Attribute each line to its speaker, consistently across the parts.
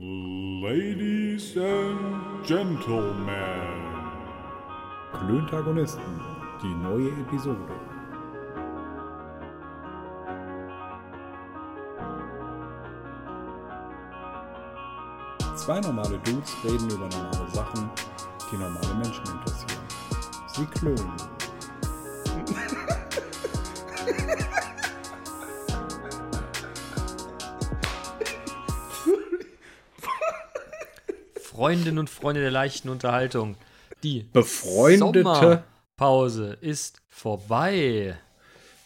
Speaker 1: Ladies and Gentlemen.
Speaker 2: Klöntagonisten, die neue Episode. Zwei normale Dudes reden über normale Sachen, die normale Menschen interessieren. Sie klönen.
Speaker 3: Freundinnen und Freunde der leichten Unterhaltung. Die
Speaker 2: Befreundete.
Speaker 3: Sommerpause ist vorbei.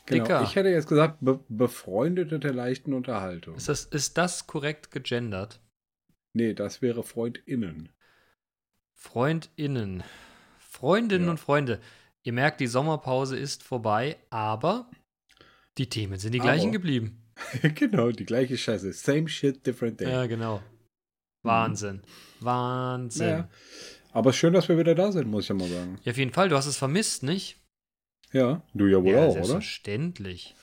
Speaker 2: Genau,
Speaker 3: Dicker.
Speaker 2: ich hätte jetzt gesagt, be Befreundete der leichten Unterhaltung.
Speaker 3: Ist das, ist das korrekt gegendert?
Speaker 2: Nee, das wäre FreundInnen.
Speaker 3: FreundInnen. Freundinnen
Speaker 2: Ja.
Speaker 3: und Freunde. Ihr merkt, die Sommerpause ist vorbei, aber die Themen sind die
Speaker 2: Aber.
Speaker 3: gleichen geblieben.
Speaker 2: genau, die gleiche Scheiße. Same shit, different day.
Speaker 3: Ja, genau. Wahnsinn. Wahnsinn.
Speaker 2: Naja. Aber schön, dass wir wieder da sind, muss ich ja mal sagen.
Speaker 3: Ja, auf jeden Fall. Du hast es vermisst, nicht?
Speaker 2: Ja, du ja wohl
Speaker 3: ja,
Speaker 2: auch, oder?
Speaker 3: selbstverständlich.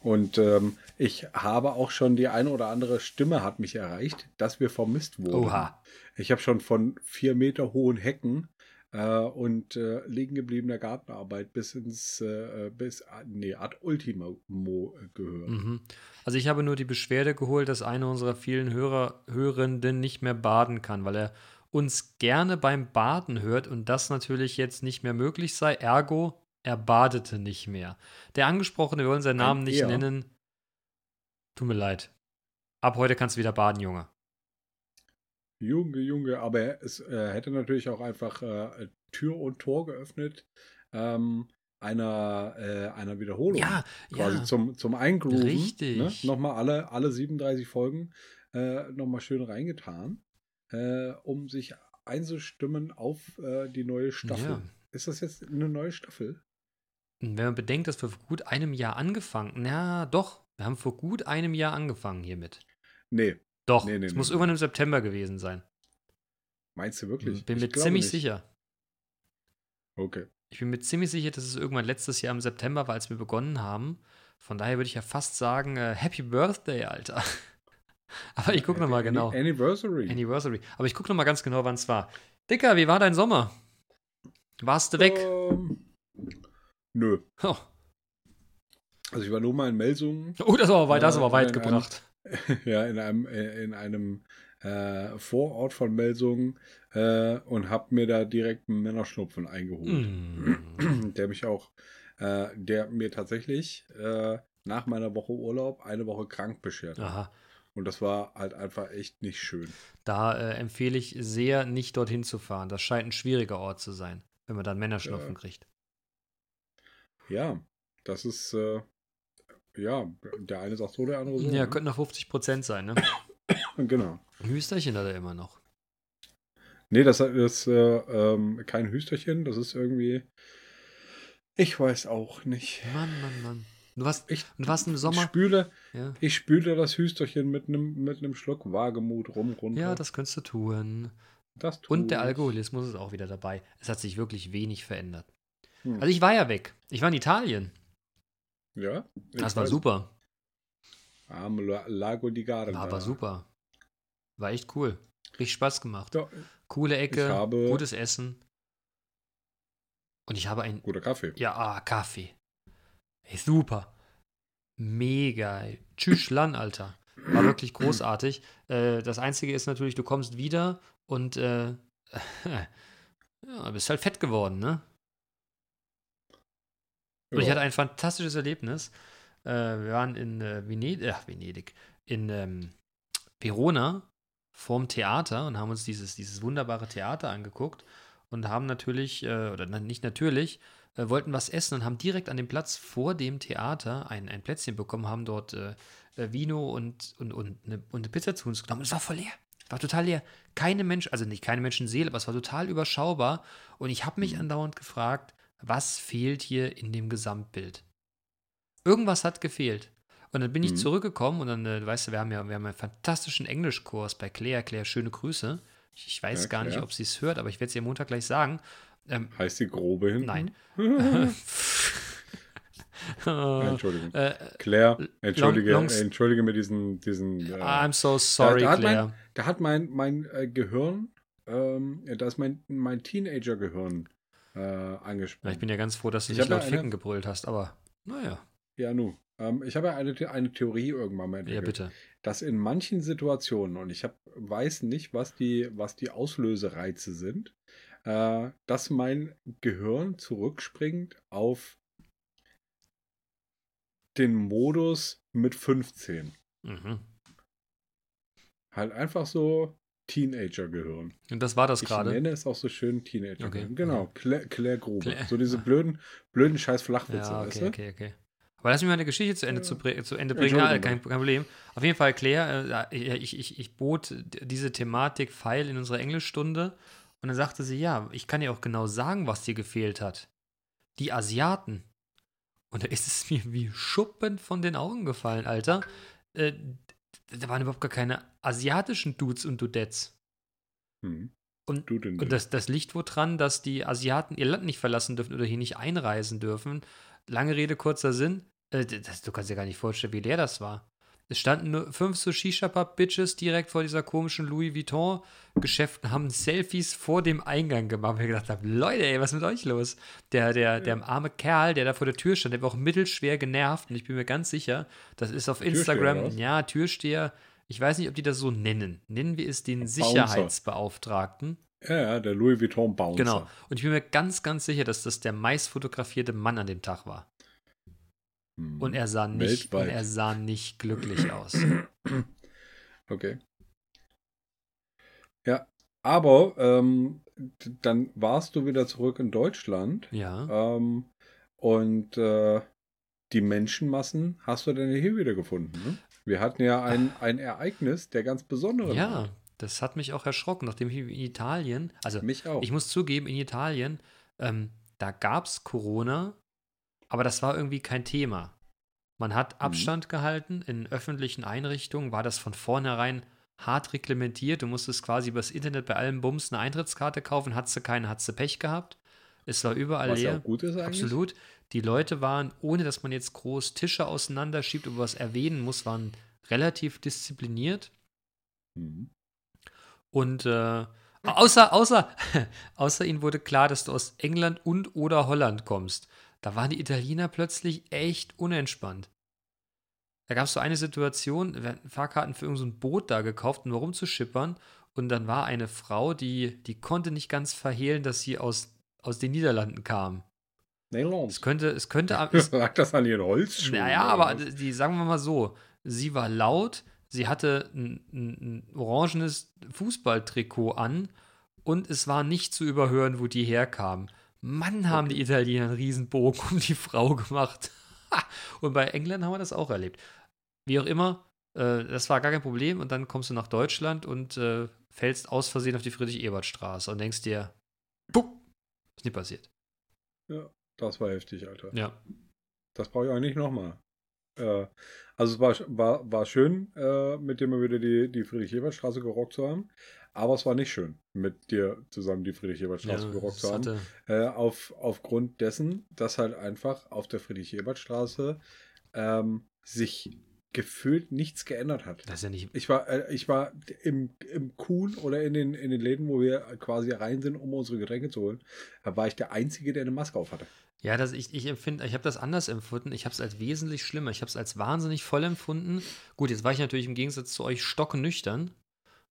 Speaker 2: Und ähm, ich habe auch schon die eine oder andere Stimme hat mich erreicht, dass wir vermisst wurden.
Speaker 3: Oha.
Speaker 2: Ich habe schon von vier Meter hohen Hecken äh, und äh, liegen gebliebener Gartenarbeit bis ins äh, bis nee, ad ultimo äh, gehört.
Speaker 3: Mhm. Also ich habe nur die Beschwerde geholt, dass einer unserer vielen Hörer, Hörenden nicht mehr baden kann, weil er uns gerne beim Baden hört und das natürlich jetzt nicht mehr möglich sei. Ergo, er badete nicht mehr. Der Angesprochene, wir wollen seinen
Speaker 2: Ein
Speaker 3: Namen nicht
Speaker 2: Er?
Speaker 3: nennen. Tut mir leid. Ab heute kannst du wieder baden, Junge.
Speaker 2: Junge, Junge, aber es äh, hätte natürlich auch einfach äh, Tür und Tor geöffnet ähm, einer, äh, einer Wiederholung.
Speaker 3: Ja,
Speaker 2: quasi
Speaker 3: ja.
Speaker 2: zum, zum Eingrooven.
Speaker 3: Richtig.
Speaker 2: Ne? Nochmal alle, alle 37 Folgen äh, nochmal schön reingetan, äh, um sich einzustimmen auf äh, die neue Staffel.
Speaker 3: Ja.
Speaker 2: Ist das jetzt eine neue Staffel?
Speaker 3: Wenn man bedenkt, dass wir vor gut einem Jahr angefangen, na doch, wir haben vor gut einem Jahr angefangen hiermit.
Speaker 2: Nee.
Speaker 3: Doch,
Speaker 2: Nee, nee,
Speaker 3: es
Speaker 2: nee,
Speaker 3: muss irgendwann im September gewesen sein.
Speaker 2: Meinst du wirklich?
Speaker 3: Bin
Speaker 2: Ich
Speaker 3: mir ziemlich
Speaker 2: nicht.
Speaker 3: sicher.
Speaker 2: Okay.
Speaker 3: Ich bin mir ziemlich sicher, dass es irgendwann letztes Jahr im September war, als wir begonnen haben. Von daher würde ich ja fast sagen, äh, Happy Birthday, Alter. Aber ich gucke nochmal genau.
Speaker 2: Anniversary.
Speaker 3: Anniversary. Aber ich gucke nochmal ganz genau, wann es war. Dicker, wie war dein Sommer? Warst du weg?
Speaker 2: Ähm, nö.
Speaker 3: Oh,
Speaker 2: Also ich war nur mal in Melsungen.
Speaker 3: oh das, war weit, das war weit gebracht.
Speaker 2: ja, in einem, äh, in einem äh, Vorort von Melsungen äh, und habe mir da direkt einen Männerschnupfen eingeholt.
Speaker 3: Mm.
Speaker 2: Der mich auch, äh, der mir tatsächlich äh, nach meiner Woche Urlaub eine Woche krank beschert hat.
Speaker 3: Aha.
Speaker 2: Und das war halt einfach echt nicht schön.
Speaker 3: Da äh, empfehle ich sehr, nicht dorthin zu fahren. Das scheint ein schwieriger Ort zu sein, wenn man dann Männerschnupfen kriegt.
Speaker 2: Ja, das ist, ja, der eine sagt so, der andere so.
Speaker 3: Ja,
Speaker 2: ne?
Speaker 3: könnten noch 50 Prozent sein, ne?
Speaker 2: Genau.
Speaker 3: Hüsterchen hat er immer noch.
Speaker 2: Nee, das ist äh, ähm, kein Hüsterchen, das ist irgendwie. Ich weiß auch nicht.
Speaker 3: Mann, Mann, Mann. Du warst,
Speaker 2: Ich,
Speaker 3: du warst im
Speaker 2: ich
Speaker 3: Sommer.
Speaker 2: spüle,
Speaker 3: Ja.
Speaker 2: ich spüle das Hüsterchen mit einem mit Schluck Wagemut rum runter.
Speaker 3: ja, das könntest du tun.
Speaker 2: das tu
Speaker 3: Und der
Speaker 2: ich.
Speaker 3: Alkoholismus ist auch wieder dabei. Es hat sich wirklich wenig verändert.
Speaker 2: Hm.
Speaker 3: Also ich war ja weg. Ich war in Italien.
Speaker 2: Ja.
Speaker 3: Das war
Speaker 2: weiß.
Speaker 3: super.
Speaker 2: Am La- Lago di Garda.
Speaker 3: War aber super. War echt cool. Richtig Spaß gemacht.
Speaker 2: Ja,
Speaker 3: Coole Ecke,
Speaker 2: habe-
Speaker 3: gutes Essen. Und ich habe ein
Speaker 2: guter Kaffee.
Speaker 3: Ja, ah, Kaffee. Ey, super. Mega. Tschüss, Lan, Alter. War wirklich großartig. Äh, das Einzige ist natürlich, du kommst wieder und äh, ja, bist halt fett geworden, ne? Und ich hatte ein fantastisches Erlebnis. Äh, wir waren in äh, Venedig, ach, Venedig, in ähm, Verona vorm Theater und haben uns dieses, dieses wunderbare Theater angeguckt und haben natürlich, äh, oder nicht natürlich, äh, wollten was essen und haben direkt an dem Platz vor dem Theater ein, ein Plätzchen bekommen, haben dort äh, äh, Vino und, und, und, eine, und eine Pizza zu uns genommen. Und es war voll leer. War total leer. Keine Mensch, also nicht keine Menschenseele, aber es war total überschaubar. Und ich habe mich andauernd gefragt, was fehlt hier in dem Gesamtbild? Irgendwas hat gefehlt. Und dann bin ich
Speaker 2: Mhm.
Speaker 3: zurückgekommen und dann, äh, weißt du, wir haben ja wir haben einen fantastischen Englischkurs bei Claire. Claire, schöne Grüße. Ich, weiß
Speaker 2: Ja,
Speaker 3: gar nicht, ob sie es hört, aber ich werde es ihr Montag gleich sagen. Ähm,
Speaker 2: Heißt die grobe hinten?
Speaker 3: Nein.
Speaker 2: Entschuldigung.
Speaker 3: Äh,
Speaker 2: Claire, entschuldige,
Speaker 3: long- long-
Speaker 2: entschuldige mir diesen, diesen äh,
Speaker 3: I'm so sorry,
Speaker 2: da, da hat
Speaker 3: Claire.
Speaker 2: Mein, da hat mein, mein äh, Gehirn, ähm, da ist mein, mein Teenager-Gehirn äh,
Speaker 3: Ja,
Speaker 2: angesprochen.
Speaker 3: ich bin ja ganz froh, dass du
Speaker 2: Ich
Speaker 3: nicht
Speaker 2: ja
Speaker 3: laut
Speaker 2: eine-
Speaker 3: Ficken gebrüllt hast, aber naja.
Speaker 2: ja, nu. Ähm, ich habe ja eine, eine Theorie irgendwann mal
Speaker 3: Ja,
Speaker 2: entwickelt,
Speaker 3: bitte.
Speaker 2: dass in manchen Situationen, und ich hab, weiß nicht, was die, was die Auslösereize sind, äh, dass mein Gehirn zurückspringt auf den Modus mit 15.
Speaker 3: Mhm.
Speaker 2: Halt einfach so Teenager-Gehirn.
Speaker 3: Und das war das
Speaker 2: Ich
Speaker 3: gerade.
Speaker 2: nenne es auch so schön Teenager.
Speaker 3: Okay.
Speaker 2: Genau, Claire, Claire Grube.
Speaker 3: Claire-
Speaker 2: So diese blöden, blöden scheiß Flachwitze,
Speaker 3: Ja,
Speaker 2: weißt
Speaker 3: okay,
Speaker 2: du?
Speaker 3: okay, okay. Aber lass mich mal eine Geschichte zu Ende,
Speaker 2: Ja.
Speaker 3: zu, zu Ende bringen. Ja, kein,
Speaker 2: Entschuldigung.
Speaker 3: kein Problem. Auf jeden Fall, Claire, äh, ich, ich, ich bot diese Thematik Pfeil in unserer Englischstunde und dann sagte sie, ja, ich kann dir auch genau sagen, was dir gefehlt hat. Die Asiaten. Und da ist es mir wie Schuppen von den Augen gefallen, Alter. Äh, da waren überhaupt gar keine asiatischen Dudes und Dudettes.
Speaker 2: Hm.
Speaker 3: Und, und das, das liegt wohl dran, dass die Asiaten ihr Land nicht verlassen dürfen oder hier nicht einreisen dürfen. Lange Rede, kurzer Sinn. Äh, das, du kannst dir gar nicht vorstellen, wie leer das war. Es standen nur fünf so Shisha-Pub-Bitches direkt vor dieser komischen Louis Vuitton-Geschäften, haben Selfies vor dem Eingang gemacht. Und ich gedacht habe, Leute, ey, was ist mit euch los? Der, der, der arme Kerl, der da vor der Tür stand, der war auch mittelschwer genervt. Und ich bin mir ganz sicher, das ist auf
Speaker 2: Türsteher,
Speaker 3: Instagram,
Speaker 2: was?
Speaker 3: ja, Türsteher. Ich weiß nicht, ob die das so nennen. Nennen wir es den Sicherheitsbeauftragten.
Speaker 2: Ja, ja, der Louis Vuitton Bouncer.
Speaker 3: Genau. Und ich bin mir ganz, ganz sicher, dass das der meist fotografierte Mann an dem Tag war.
Speaker 2: Hm.
Speaker 3: Und er sah nicht, und er sah nicht glücklich aus.
Speaker 2: Okay. Ja, aber ähm, dann warst du wieder zurück in Deutschland
Speaker 3: Ja.
Speaker 2: ähm, und äh, die Menschenmassen hast du dann hier wieder gefunden. Ne? Wir hatten ja ein, ein Ereignis der ganz besonderen
Speaker 3: Ja,
Speaker 2: Art.
Speaker 3: das hat mich auch erschrocken, nachdem ich in Italien, also
Speaker 2: Mich auch.
Speaker 3: ich muss zugeben, in Italien, ähm, da gab es Corona, aber das war irgendwie kein Thema. Man hat Abstand gehalten, in öffentlichen Einrichtungen war das von vornherein hart reglementiert. Du musstest quasi übers Internet bei allem Bums eine Eintrittskarte kaufen, hattest du keine, hattest du Pech gehabt. Es war überall
Speaker 2: Was
Speaker 3: leer.
Speaker 2: auch gut ist eigentlich.
Speaker 3: Absolut. Die Leute waren, ohne dass man jetzt groß Tische auseinanderschiebt oder was erwähnen muss, waren relativ diszipliniert.
Speaker 2: Mhm.
Speaker 3: Und äh, außer, außer, außer ihnen wurde klar, dass du aus England und oder Holland kommst. Da waren die Italiener plötzlich echt unentspannt. Da gab es so eine Situation, wir hatten Fahrkarten für irgendein so Boot da gekauft, um rumzuschippern. Und dann war eine Frau, die, die konnte nicht ganz verhehlen, dass sie aus, aus den Niederlanden kam. Es
Speaker 2: Nederlands.
Speaker 3: könnte, es könnte, es,
Speaker 2: Sagt das an ihren Holzschuhen?
Speaker 3: naja, aber die, sagen wir mal so, sie war laut, sie hatte ein, ein, ein orangenes Fußballtrikot an und es war nicht zu überhören, wo die herkam. Mann, haben die Italiener einen Riesenbogen um die Frau gemacht. und bei England haben wir das auch erlebt. Wie auch immer, äh, das war gar kein Problem und dann kommst du nach Deutschland und äh, fällst aus Versehen auf die Friedrich-Ebert-Straße und denkst dir, puh, ist nie passiert.
Speaker 2: Ja, das war heftig, Alter.
Speaker 3: Ja.
Speaker 2: Das brauche ich auch nicht nochmal. Äh, also es war, war, war schön, äh, mit dir mal wieder die, die Friedrich-Ebert-Straße gerockt zu haben. Aber es war nicht schön, mit dir zusammen die Friedrich-Ebert-Straße
Speaker 3: Ja,
Speaker 2: gerockt zu haben. Äh, auf, aufgrund dessen, dass halt einfach auf der Friedrich-Ebert-Straße ähm, sich gefühlt nichts geändert hat.
Speaker 3: das ist ja nicht,
Speaker 2: Ich war, äh, ich war im, im Kuhn oder in den, in den Läden, wo wir quasi rein sind, um unsere Getränke zu holen, da war ich der Einzige, der eine Maske auf hatte.
Speaker 3: Ja, das, ich, ich empfinde, ich habe das anders empfunden. Ich habe es als wesentlich schlimmer. Ich habe es als wahnsinnig voll empfunden. Gut, jetzt war ich natürlich im Gegensatz zu euch stockennüchtern.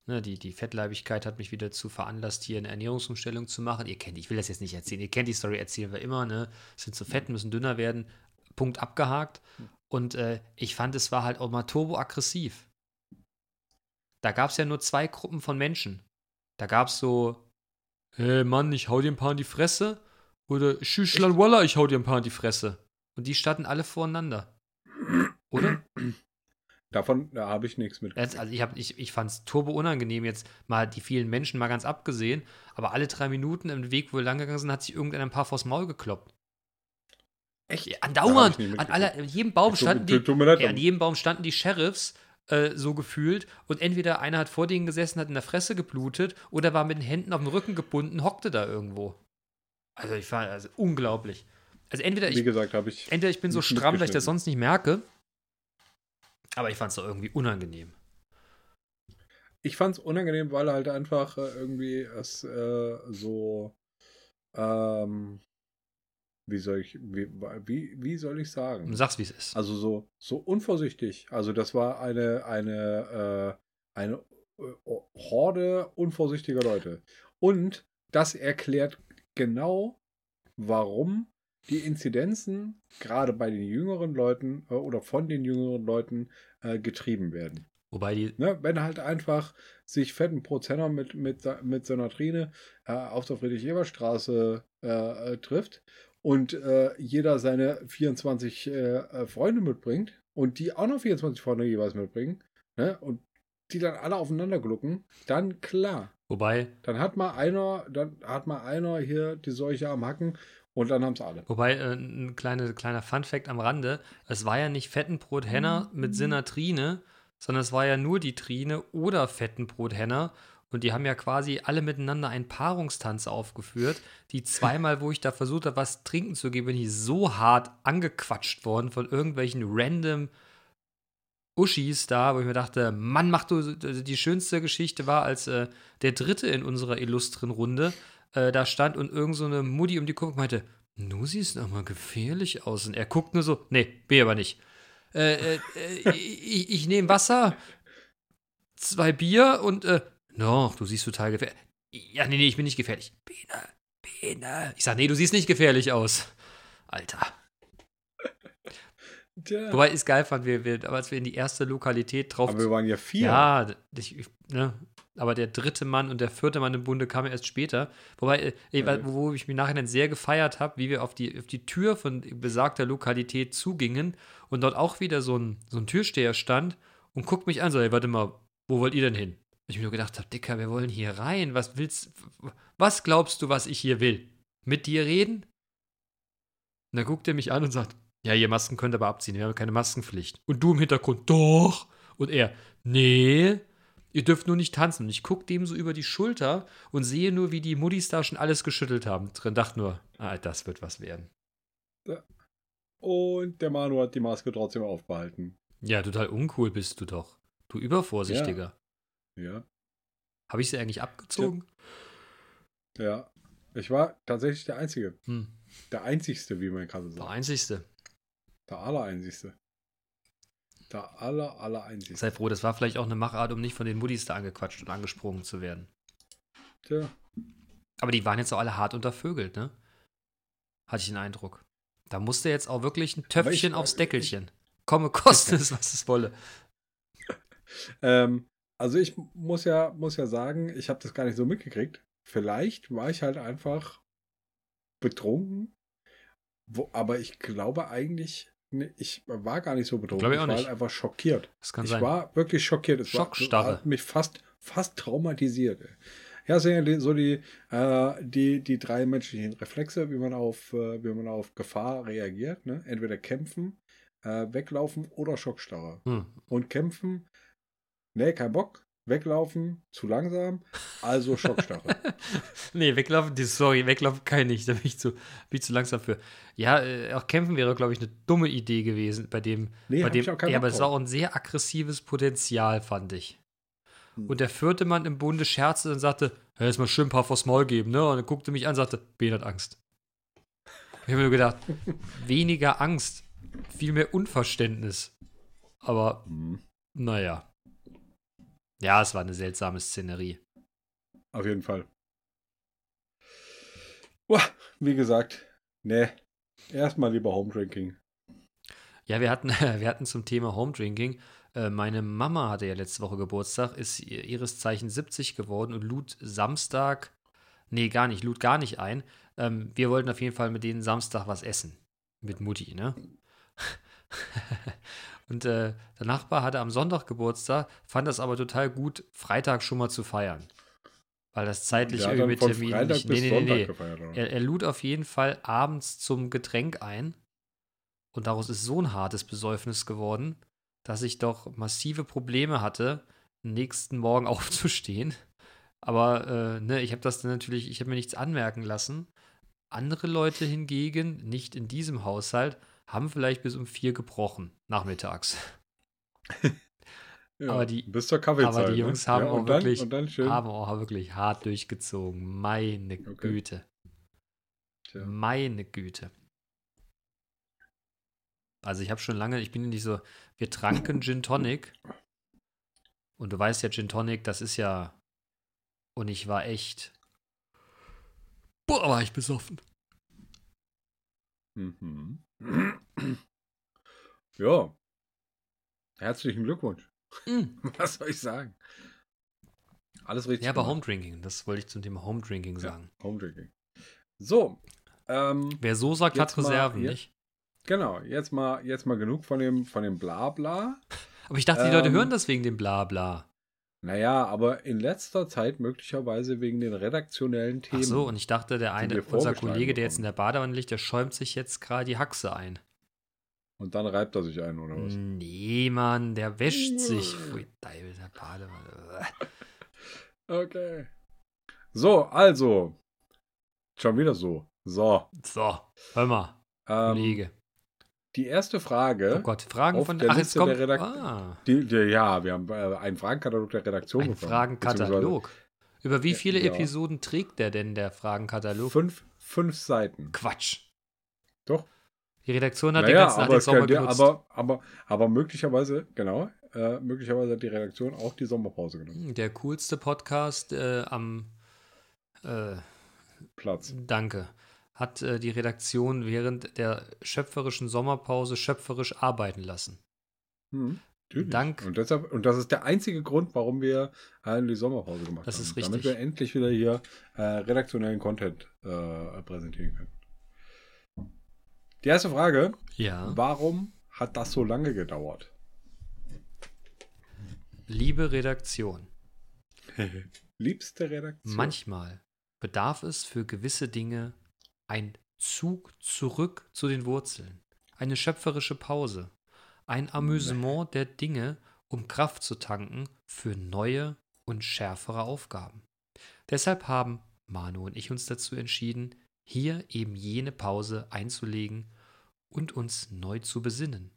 Speaker 3: Ne, die, die Fettleibigkeit hat mich wieder zu veranlasst, hier eine Ernährungsumstellung zu machen. Ihr kennt, ich will das jetzt nicht erzählen. Ihr kennt die Story, erzählen wir immer. Ne? Sind zu fett, müssen dünner werden. Punkt abgehakt. Und äh, ich fand, es war halt auch mal turboaggressiv. Da gab es ja nur zwei Gruppen von Menschen. Da gab es so, hey Mann, ich hau dir ein paar in die Fresse. Oder Schüschlan Walla, ich hau dir ein paar in die Fresse. Und die standen alle voreinander. Oder?
Speaker 2: Davon da habe ich nichts mit.
Speaker 3: Also ich, hab- ich, ich fand es turbo unangenehm, jetzt mal die vielen Menschen mal ganz abgesehen, aber alle drei Minuten im Weg, wo wir lang gegangen sind, hat sich irgendeiner ein paar vors Maul gekloppt.
Speaker 2: Echt?
Speaker 3: Andauernd. An, aller, an jedem Baum standen die,
Speaker 2: leid,
Speaker 3: ja, an jedem Baum standen die Sheriffs äh, so gefühlt und entweder einer hat vor denen gesessen, hat in der Fresse geblutet oder war mit den Händen auf dem Rücken gebunden, hockte da irgendwo. Also ich fand, also unglaublich. Also entweder
Speaker 2: Wie
Speaker 3: ich,
Speaker 2: gesagt, habe ich.
Speaker 3: entweder ich bin so stramm, dass ich das sonst nicht merke. Aber ich fand es doch irgendwie unangenehm.
Speaker 2: Ich fand es unangenehm, weil halt einfach äh, irgendwie es äh, so. Ähm, wie soll ich. Wie, wie, wie soll ich sagen?
Speaker 3: Sag's, wie es ist.
Speaker 2: Also so, so unvorsichtig. Also das war eine, eine, äh, eine äh, Horde unvorsichtiger Leute. Und das erklärt genau, warum die Inzidenzen gerade bei den jüngeren Leuten äh, oder von den jüngeren Leuten äh, getrieben werden.
Speaker 3: Wobei die,
Speaker 2: Ne? Wenn halt einfach sich fetten Prozenner mit, mit, mit seiner Trine äh, auf der Friedrich-Ebert-Straße äh, äh, trifft und äh, jeder seine 24 äh, äh, Freunde mitbringt und die auch noch 24 Freunde jeweils mitbringen ne? und die dann alle aufeinander glucken, dann klar.
Speaker 3: wobei,
Speaker 2: Dann hat mal einer, dann hat mal einer hier die Seuche am Hacken und dann haben es alle.
Speaker 3: wobei äh, ein kleine, kleiner Fun-Fact am Rande: Es war ja nicht Fettenbrot Henner mit Sinner Trine, sondern es war ja nur die Trine oder Fettenbrot Henner. Und die haben ja quasi alle miteinander einen Paarungstanz aufgeführt. Die zweimal, wo ich da versucht habe, was trinken zu geben, bin ich so hart angequatscht worden von irgendwelchen random Uschis da, wo ich mir dachte, Mann, mach du, also die schönste Geschichte war, als äh, der Dritte in unserer illustren Runde äh, da stand und irgend so eine Mutti um die Guck meinte, du siehst aber gefährlich aus. Und er guckt nur so, nee, bin ich aber nicht. Äh, äh, äh, ich ich nehme Wasser, zwei Bier und, äh, no, du siehst total gefährlich. Ja, nee, nee, ich bin nicht gefährlich. Biene, Biene. Ich sag, nee, du siehst nicht gefährlich aus. Alter.
Speaker 2: Tja.
Speaker 3: Wobei ich es geil fand, wir, wir, als wir in die erste Lokalität drauf
Speaker 2: Aber wir waren ja vier.
Speaker 3: Ja, ich, ich- ne, aber der dritte Mann und der vierte Mann im Bunde kamen erst später. Wobei,
Speaker 2: Ja.
Speaker 3: wo, ich mich nachher sehr gefeiert habe, wie wir auf die, auf die Tür von besagter Lokalität zugingen und dort auch wieder so ein, so ein Türsteher stand und guckt mich an, so, ey, warte mal, wo wollt ihr denn hin? Und ich mir nur gedacht habe, Dicker, wir wollen hier rein. Was willst Was glaubst du, was ich hier will? Mit dir reden? Und dann guckt er mich an und sagt, ja, ihr Masken könnt aber abziehen, wir haben keine Maskenpflicht. Und du im Hintergrund, doch. Und er, nee, ihr dürft nur nicht tanzen. Und ich gucke dem so über die Schulter und sehe nur, wie die Muddis da schon alles geschüttelt haben. Drin dachte nur, ah, das wird was werden.
Speaker 2: Und der Manu hat die Maske trotzdem aufbehalten.
Speaker 3: Ja, total uncool bist du doch. Du Übervorsichtiger.
Speaker 2: Ja.
Speaker 3: Habe ich sie eigentlich abgezogen?
Speaker 2: Ja. Ich war tatsächlich der Einzige.
Speaker 3: Hm,
Speaker 2: Der Einzigste, wie man gerade
Speaker 3: der
Speaker 2: sagt.
Speaker 3: Einzigste.
Speaker 2: Der Allereinzigste. Der aller, aller Einzigste.
Speaker 3: Sei froh, das war vielleicht auch eine Machart, um nicht von den Muddis da angequatscht und angesprungen zu werden.
Speaker 2: Tja.
Speaker 3: Aber die waren jetzt auch alle hart untervögelt, ne? Hatte ich den Eindruck. Da musste jetzt auch wirklich ein
Speaker 2: Aber ich-
Speaker 3: Töpfchen aufs Deckelchen. Komme, koste es, was es wolle.
Speaker 2: Ähm, also ich muss ja, muss ja sagen, ich habe das gar nicht so mitgekriegt. Vielleicht war ich halt einfach betrunken. Wo, aber ich glaube eigentlich, ne, ich war gar nicht so.
Speaker 3: Glaube ich auch
Speaker 2: war
Speaker 3: nicht.
Speaker 2: halt einfach schockiert.
Speaker 3: Das kann
Speaker 2: ich
Speaker 3: sein.
Speaker 2: war wirklich schockiert. Es
Speaker 3: Schockstarre.
Speaker 2: War, hat mich fast, fast traumatisiert. Ja, das sind ja die- so die, äh, die, die drei menschlichen Reflexe, wie man auf, äh, wie man auf Gefahr reagiert. Ne? Entweder kämpfen, äh, weglaufen oder Schockstarre.
Speaker 3: Hm.
Speaker 2: Und kämpfen, nee, kein Bock. Weglaufen, zu langsam, also Schockstarre.
Speaker 3: nee, weglaufen, sorry, weglaufen kann ich nicht. Da bin ich zu, bin ich zu langsam für. Ja, äh, auch kämpfen wäre, glaube ich, eine dumme Idee gewesen, bei dem.
Speaker 2: Nee,
Speaker 3: bei dem
Speaker 2: ich auch
Speaker 3: ja, aber es war auch ein sehr aggressives Potenzial, fand ich.
Speaker 2: Hm.
Speaker 3: Und der vierte Mann im Bunde scherzte und sagte: ja, Jetzt mal schön ein paar vors Maul geben, ne? Und er guckte mich an und sagte: Ben hat Angst. Ich habe mir nur gedacht: weniger Angst, viel mehr Unverständnis. Aber
Speaker 2: Hm,
Speaker 3: naja. Ja, es war eine seltsame Szenerie.
Speaker 2: Auf jeden Fall. Uah, wie gesagt, nee, erstmal lieber Home Drinking.
Speaker 3: Ja, wir hatten, wir hatten zum Thema Home Drinking. Äh, meine Mama hatte ja letzte Woche Geburtstag, ist ihr- ihres Zeichen 70 geworden und lud Samstag, nee, gar nicht, lud gar nicht ein. Ähm, wir wollten auf jeden Fall mit denen Samstag was essen. Mit Mutti, ne? und äh, der Nachbar hatte am Sonntag Geburtstag, fand das aber total gut, Freitag schon mal zu feiern. Weil das zeitlich
Speaker 2: hat
Speaker 3: irgendwie mit Terminen nicht. Nee, nee, nee, nee. Er, er lud auf jeden Fall abends zum Getränk ein. Und daraus ist so ein hartes Besäufnis geworden, dass ich doch massive Probleme hatte, nächsten Morgen aufzustehen. Aber äh, ne, ich habe das dann natürlich, ich habe mir nichts anmerken lassen. Andere Leute hingegen, nicht in diesem Haushalt, haben vielleicht bis um vier gebrochen, nachmittags.
Speaker 2: Ja,
Speaker 3: Aber die-
Speaker 2: bis zur Kaffeezeit.
Speaker 3: aber die Jungs
Speaker 2: ne?
Speaker 3: haben
Speaker 2: ja,
Speaker 3: auch
Speaker 2: dann,
Speaker 3: wirklich-. Haben auch wirklich hart durchgezogen. Meine
Speaker 2: Okay.
Speaker 3: Güte.
Speaker 2: Tja.
Speaker 3: Meine Güte. Also ich habe schon lange, ich bin nicht so, wir tranken Gin Tonic. Und du weißt ja, Gin Tonic, das ist ja, und ich war echt, boah, war ich besoffen.
Speaker 2: Mhm. Ja. Herzlichen Glückwunsch.
Speaker 3: Mm.
Speaker 2: Was soll ich sagen? Alles richtig.
Speaker 3: Ja, aber. Home Drinking, das wollte ich zum Thema Home Drinking sagen.
Speaker 2: Home Drinking. So. Ähm,
Speaker 3: Wer so sagt, hat
Speaker 2: mal
Speaker 3: Reserven,
Speaker 2: hier-
Speaker 3: nicht?
Speaker 2: genau, jetzt mal, jetzt mal genug von dem, von dem Blabla.
Speaker 3: Aber ich dachte, die Leute
Speaker 2: Ähm,
Speaker 3: hören das wegen dem Blabla.
Speaker 2: Naja, aber in letzter Zeit möglicherweise wegen den redaktionellen
Speaker 3: Ach
Speaker 2: Themen.
Speaker 3: so, und ich dachte, der eine, unser Kollege, der jetzt in der Badewanne liegt, der schäumt sich jetzt gerade die Haxe ein.
Speaker 2: Und dann reibt er sich ein, oder was?
Speaker 3: Nee, Mann, der wäscht sich. Pfui, Teufel, der Badewanne.
Speaker 2: Okay. So, also. Schon wieder so. So.
Speaker 3: So, hör mal,
Speaker 2: Ähm,
Speaker 3: Kollege.
Speaker 2: Die erste Frage.
Speaker 3: Oh Gott, Fragen von.
Speaker 2: der
Speaker 3: Ach,
Speaker 2: Liste
Speaker 3: kommt.
Speaker 2: der Redakt-
Speaker 3: ah,
Speaker 2: ja, wir haben äh, einen Fragenkatalog der Redaktion
Speaker 3: ein
Speaker 2: bekommen.
Speaker 3: Fragenkatalog. Über wie viele
Speaker 2: Ja.
Speaker 3: Episoden trägt der denn, der Fragenkatalog?
Speaker 2: Fünf, fünf Seiten.
Speaker 3: Quatsch.
Speaker 2: Doch.
Speaker 3: Die Redaktion hat den
Speaker 2: Naja,
Speaker 3: ganzen Tag
Speaker 2: aber,
Speaker 3: den Sommer
Speaker 2: könnte,
Speaker 3: genutzt.
Speaker 2: aber, aber, aber möglicherweise, genau, äh, möglicherweise hat die Redaktion auch die Sommerpause genommen.
Speaker 3: Hm, Der coolste Podcast äh, am. Äh,
Speaker 2: Platz.
Speaker 3: danke. Hat äh, die Redaktion während der schöpferischen Sommerpause schöpferisch arbeiten lassen.
Speaker 2: Hm, natürlich.
Speaker 3: Dank.
Speaker 2: Und, deshalb, und das ist der einzige Grund, warum wir äh, die Sommerpause gemacht
Speaker 3: Das
Speaker 2: haben.
Speaker 3: ist
Speaker 2: Damit
Speaker 3: richtig.
Speaker 2: wir endlich wieder hier äh, redaktionellen Content äh, präsentieren können. Die erste Frage:
Speaker 3: Ja.
Speaker 2: Warum hat das so lange gedauert?
Speaker 3: Liebe Redaktion,
Speaker 2: Liebste Redaktion.
Speaker 3: manchmal bedarf es für gewisse Dinge ein Zug zurück zu den Wurzeln, eine schöpferische Pause, ein Amüsement der Dinge, um Kraft zu tanken für neue und schärfere Aufgaben. Deshalb haben Manu und ich uns dazu entschieden, hier eben jene Pause einzulegen und uns neu zu besinnen,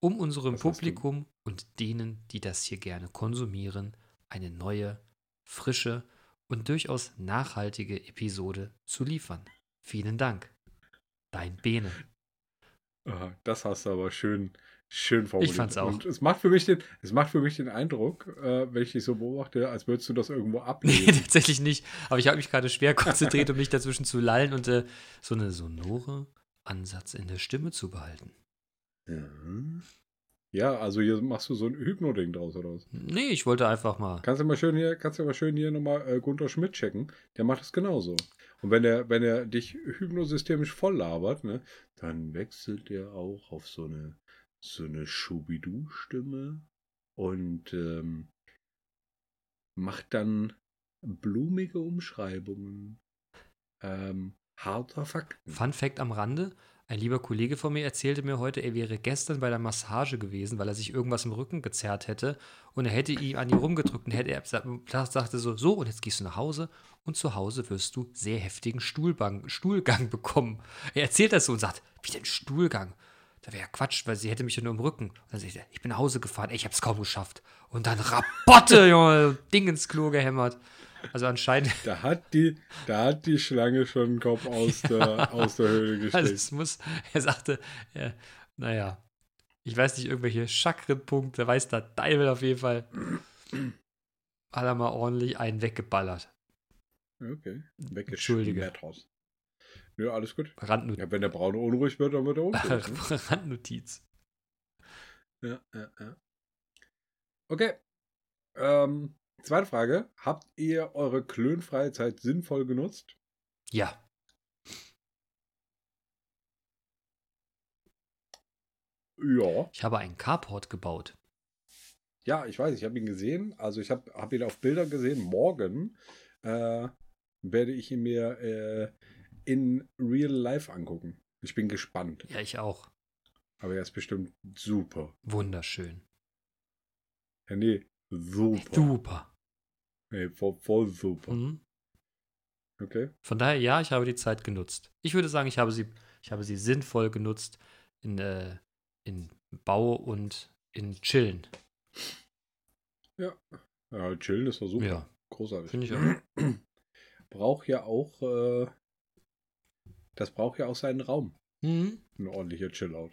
Speaker 3: um unserem
Speaker 2: Was
Speaker 3: Publikum und denen, die das hier gerne konsumieren, eine neue, frische und durchaus nachhaltige Episode zu liefern. Vielen Dank. Dein Bene.
Speaker 2: Ah, Das hast du aber schön, schön formuliert.
Speaker 3: fand's auch.
Speaker 2: Und es macht für mich den, es macht für mich den Eindruck, äh, wenn ich dich so beobachte, als würdest du das irgendwo
Speaker 3: Nee,
Speaker 2: ablesen.
Speaker 3: tatsächlich nicht. Aber ich habe mich gerade schwer konzentriert, um mich dazwischen zu lallen und äh, so eine sonore Ansatz in der Stimme zu behalten.
Speaker 2: ja. ja, also hier machst du so ein Hypno-Ding draus oder was?
Speaker 3: Nee, ich wollte einfach mal.
Speaker 2: Kannst du mal schön hier, kannst du mal schön hier nochmal äh, Gunther Schmidt checken. Der macht das genauso. Und wenn er, wenn er dich hypnosystemisch voll labert, ne, dann wechselt er auch auf so eine, so eine Schubidu-Stimme und ähm, macht dann blumige Umschreibungen ähm, harter Fakten.
Speaker 3: Fun Fact am Rande: Ein lieber Kollege von mir erzählte mir heute, er wäre gestern bei der Massage gewesen, weil er sich irgendwas im Rücken gezerrt hätte und er hätte ihm an ihm rumgedrückt und hätte er sa- sagte so: So, und jetzt gehst du nach Hause und zu Hause wirst du sehr heftigen Stuhlbang, Stuhlgang bekommen. Er erzählt das so und sagt: Wie denn Stuhlgang? Da wäre ja Quatsch, weil sie hätte mich ja nur im Rücken. Und dann sagt er: Ich bin nach Hause gefahren, ey, ich hab's kaum geschafft. Und dann Rabotte, Junge, Ding ins Klo gehämmert. Also anscheinend.
Speaker 2: Da hat die, da hat die Schlange schon den Kopf aus der, aus der Höhle
Speaker 3: Also
Speaker 2: gesteckt.
Speaker 3: es muss, er sagte, äh, naja, ich weiß nicht, irgendwelche Chakrenpunkte, weiß der Teufel auf jeden Fall. Hat er mal ordentlich einen weggeballert.
Speaker 2: Okay.
Speaker 3: Entschuldige.
Speaker 2: Ja, alles gut.
Speaker 3: Randnot
Speaker 2: Ja, wenn der Braune unruhig wird, dann wird er unruhig. Ne?
Speaker 3: Randnotiz.
Speaker 2: ja, ja, ja. Okay. Ähm, zweite Frage. Habt ihr eure klönfreie Zeit sinnvoll genutzt?
Speaker 3: Ja,
Speaker 2: Ja.
Speaker 3: ich habe einen Carport gebaut.
Speaker 2: Ja, ich weiß, ich habe ihn gesehen. Also ich habe hab ihn auf Bildern gesehen. Morgen äh, werde ich ihn mir äh, in Real Life angucken. Ich bin gespannt.
Speaker 3: Ja, ich auch.
Speaker 2: Aber er ist bestimmt super.
Speaker 3: Wunderschön.
Speaker 2: Ja, nee, super.
Speaker 3: Super.
Speaker 2: Nee, voll, voll super.
Speaker 3: Mhm.
Speaker 2: Okay.
Speaker 3: Von daher, ja, ich habe die Zeit genutzt. Ich würde sagen, ich habe sie, ich habe sie sinnvoll genutzt in, äh, in Bau und in Chillen.
Speaker 2: Ja, chillen ist doch super.
Speaker 3: Ja,
Speaker 2: Großartig.
Speaker 3: finde ich auch.
Speaker 2: Braucht ja auch, äh, das braucht ja auch seinen Raum.
Speaker 3: Mhm.
Speaker 2: Ein ordentlicher Chill-Out.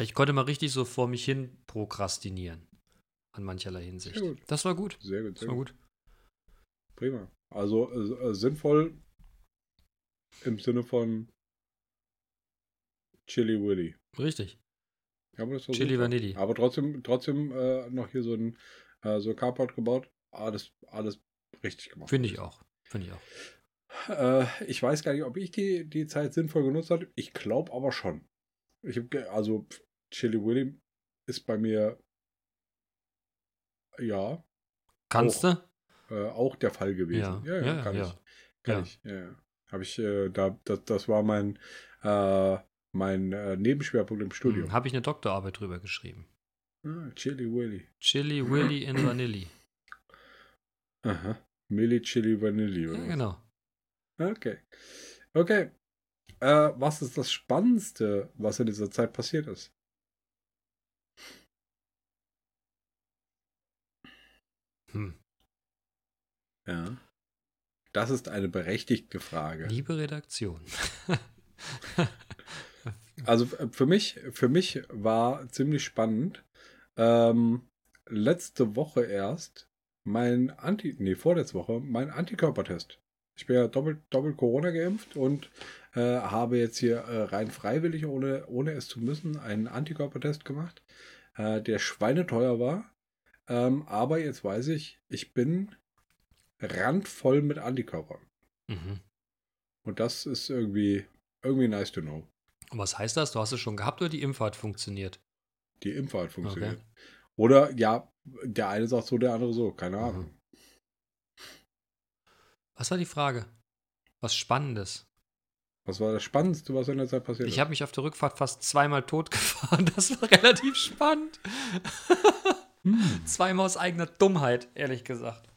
Speaker 3: Ich konnte mal richtig so vor mich hin prokrastinieren. An mancherlei Hinsicht.
Speaker 2: Gut.
Speaker 3: Das war gut.
Speaker 2: Sehr gut,
Speaker 3: Das war
Speaker 2: gut. Prima. Also äh, äh, sinnvoll im Sinne von Chili Willy.
Speaker 3: Richtig.
Speaker 2: Ja, aber das war
Speaker 3: Chili. Vanilli.
Speaker 2: Aber trotzdem, trotzdem äh, noch hier so ein äh, so Carport gebaut. Alles, alles richtig gemacht.
Speaker 3: Finde ich auch. Finde ich auch.
Speaker 2: Äh, ich weiß gar nicht, ob ich die, die Zeit sinnvoll genutzt habe. Ich glaube aber schon. Ich also Chili Willy ist bei mir ja
Speaker 3: Kannst
Speaker 2: Auch.
Speaker 3: du?
Speaker 2: äh, auch der Fall gewesen.
Speaker 3: Ja,
Speaker 2: ja,
Speaker 3: ja,
Speaker 2: kann
Speaker 3: ja.
Speaker 2: ich. Kann
Speaker 3: Ja.
Speaker 2: ich. Ja, ja. Habe ich äh, da das, das war mein äh, mein äh, Nebenschwerpunkt im Studium.
Speaker 3: Hm, Habe ich eine Doktorarbeit drüber geschrieben.
Speaker 2: Ah, Chili Willy.
Speaker 3: Chili Willy in Vanilli.
Speaker 2: Aha. Milli Chili Vanilli oder
Speaker 3: Ja,
Speaker 2: was?
Speaker 3: genau.
Speaker 2: Okay. Okay. Äh, was ist das Spannendste, was in dieser Zeit passiert ist?
Speaker 3: Hm.
Speaker 2: Ja. Das ist eine berechtigte Frage.
Speaker 3: Liebe Redaktion.
Speaker 2: Also äh, für mich, für mich war ziemlich spannend. Ähm, letzte Woche erst mein Anti, nee, vorletzte Woche, mein Antikörpertest. Ich bin ja doppelt, doppelt Corona geimpft und äh, habe jetzt hier äh, rein freiwillig, ohne, ohne es zu müssen, einen Antikörpertest gemacht, äh, der schweineteuer war. Ähm, aber jetzt weiß ich, ich bin randvoll mit Antikörpern.
Speaker 3: Mhm.
Speaker 2: Und das ist irgendwie, irgendwie nice to know.
Speaker 3: Und was heißt das? Du hast es schon gehabt oder die Impfe hat funktioniert?
Speaker 2: Die Impfe hat funktioniert. Oder ja, der eine sagt so, der andere so, keine Ahnung.
Speaker 3: Mhm. Was war die Frage? Was Spannendes.
Speaker 2: Was war das Spannendste, was in der Zeit passiert
Speaker 3: Ich
Speaker 2: ist?
Speaker 3: habe mich auf der Rückfahrt fast zweimal totgefahren. Das war relativ spannend.
Speaker 2: Hm.
Speaker 3: Zweimal aus eigener Dummheit, ehrlich gesagt.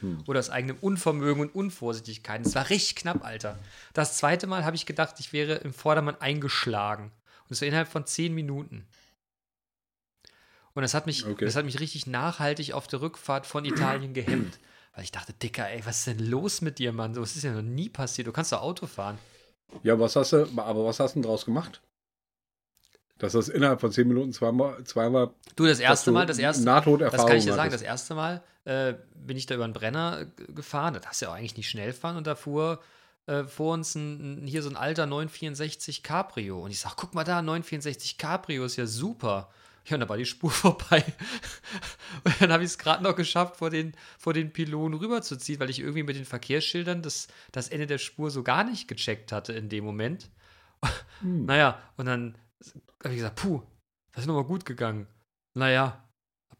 Speaker 2: Hm.
Speaker 3: Oder aus eigenem Unvermögen und Unvorsichtigkeit. Es war richtig knapp, Alter. Das zweite Mal habe ich gedacht, ich wäre im Vordermann eingeschlagen. Und es war innerhalb von zehn Minuten. Und das hat mich,
Speaker 2: Okay.
Speaker 3: das hat mich richtig nachhaltig auf der Rückfahrt von Italien gehemmt. Weil ich dachte, Dicker, ey, was ist denn los mit dir, Mann? So, was ist ja noch nie passiert. Du kannst doch Auto fahren.
Speaker 2: Ja, was hast du, aber was hast du denn draus gemacht? Dass das innerhalb von zehn Minuten zweimal, zweimal
Speaker 3: Du, das erste Mal, das erste
Speaker 2: Nahtoderfahrung
Speaker 3: Das kann ich dir sagen. Das
Speaker 2: hattest.
Speaker 3: erste Mal äh, bin ich da über einen Brenner gefahren. Da darfst du ja auch eigentlich nicht schnell fahren. Und da fuhr äh, vor uns ein, hier so ein alter 964 Cabrio. Und ich sag, guck mal da, 964 Cabrio ist ja super. Ja, und da war die Spur vorbei. und dann habe ich es gerade noch geschafft, vor den, vor den Pylonen rüberzuziehen, weil ich irgendwie mit den Verkehrsschildern das, das Ende der Spur so gar nicht gecheckt hatte in dem Moment.
Speaker 2: Hm.
Speaker 3: Naja, und dann habe ich gesagt, puh, das ist nochmal gut gegangen. Naja,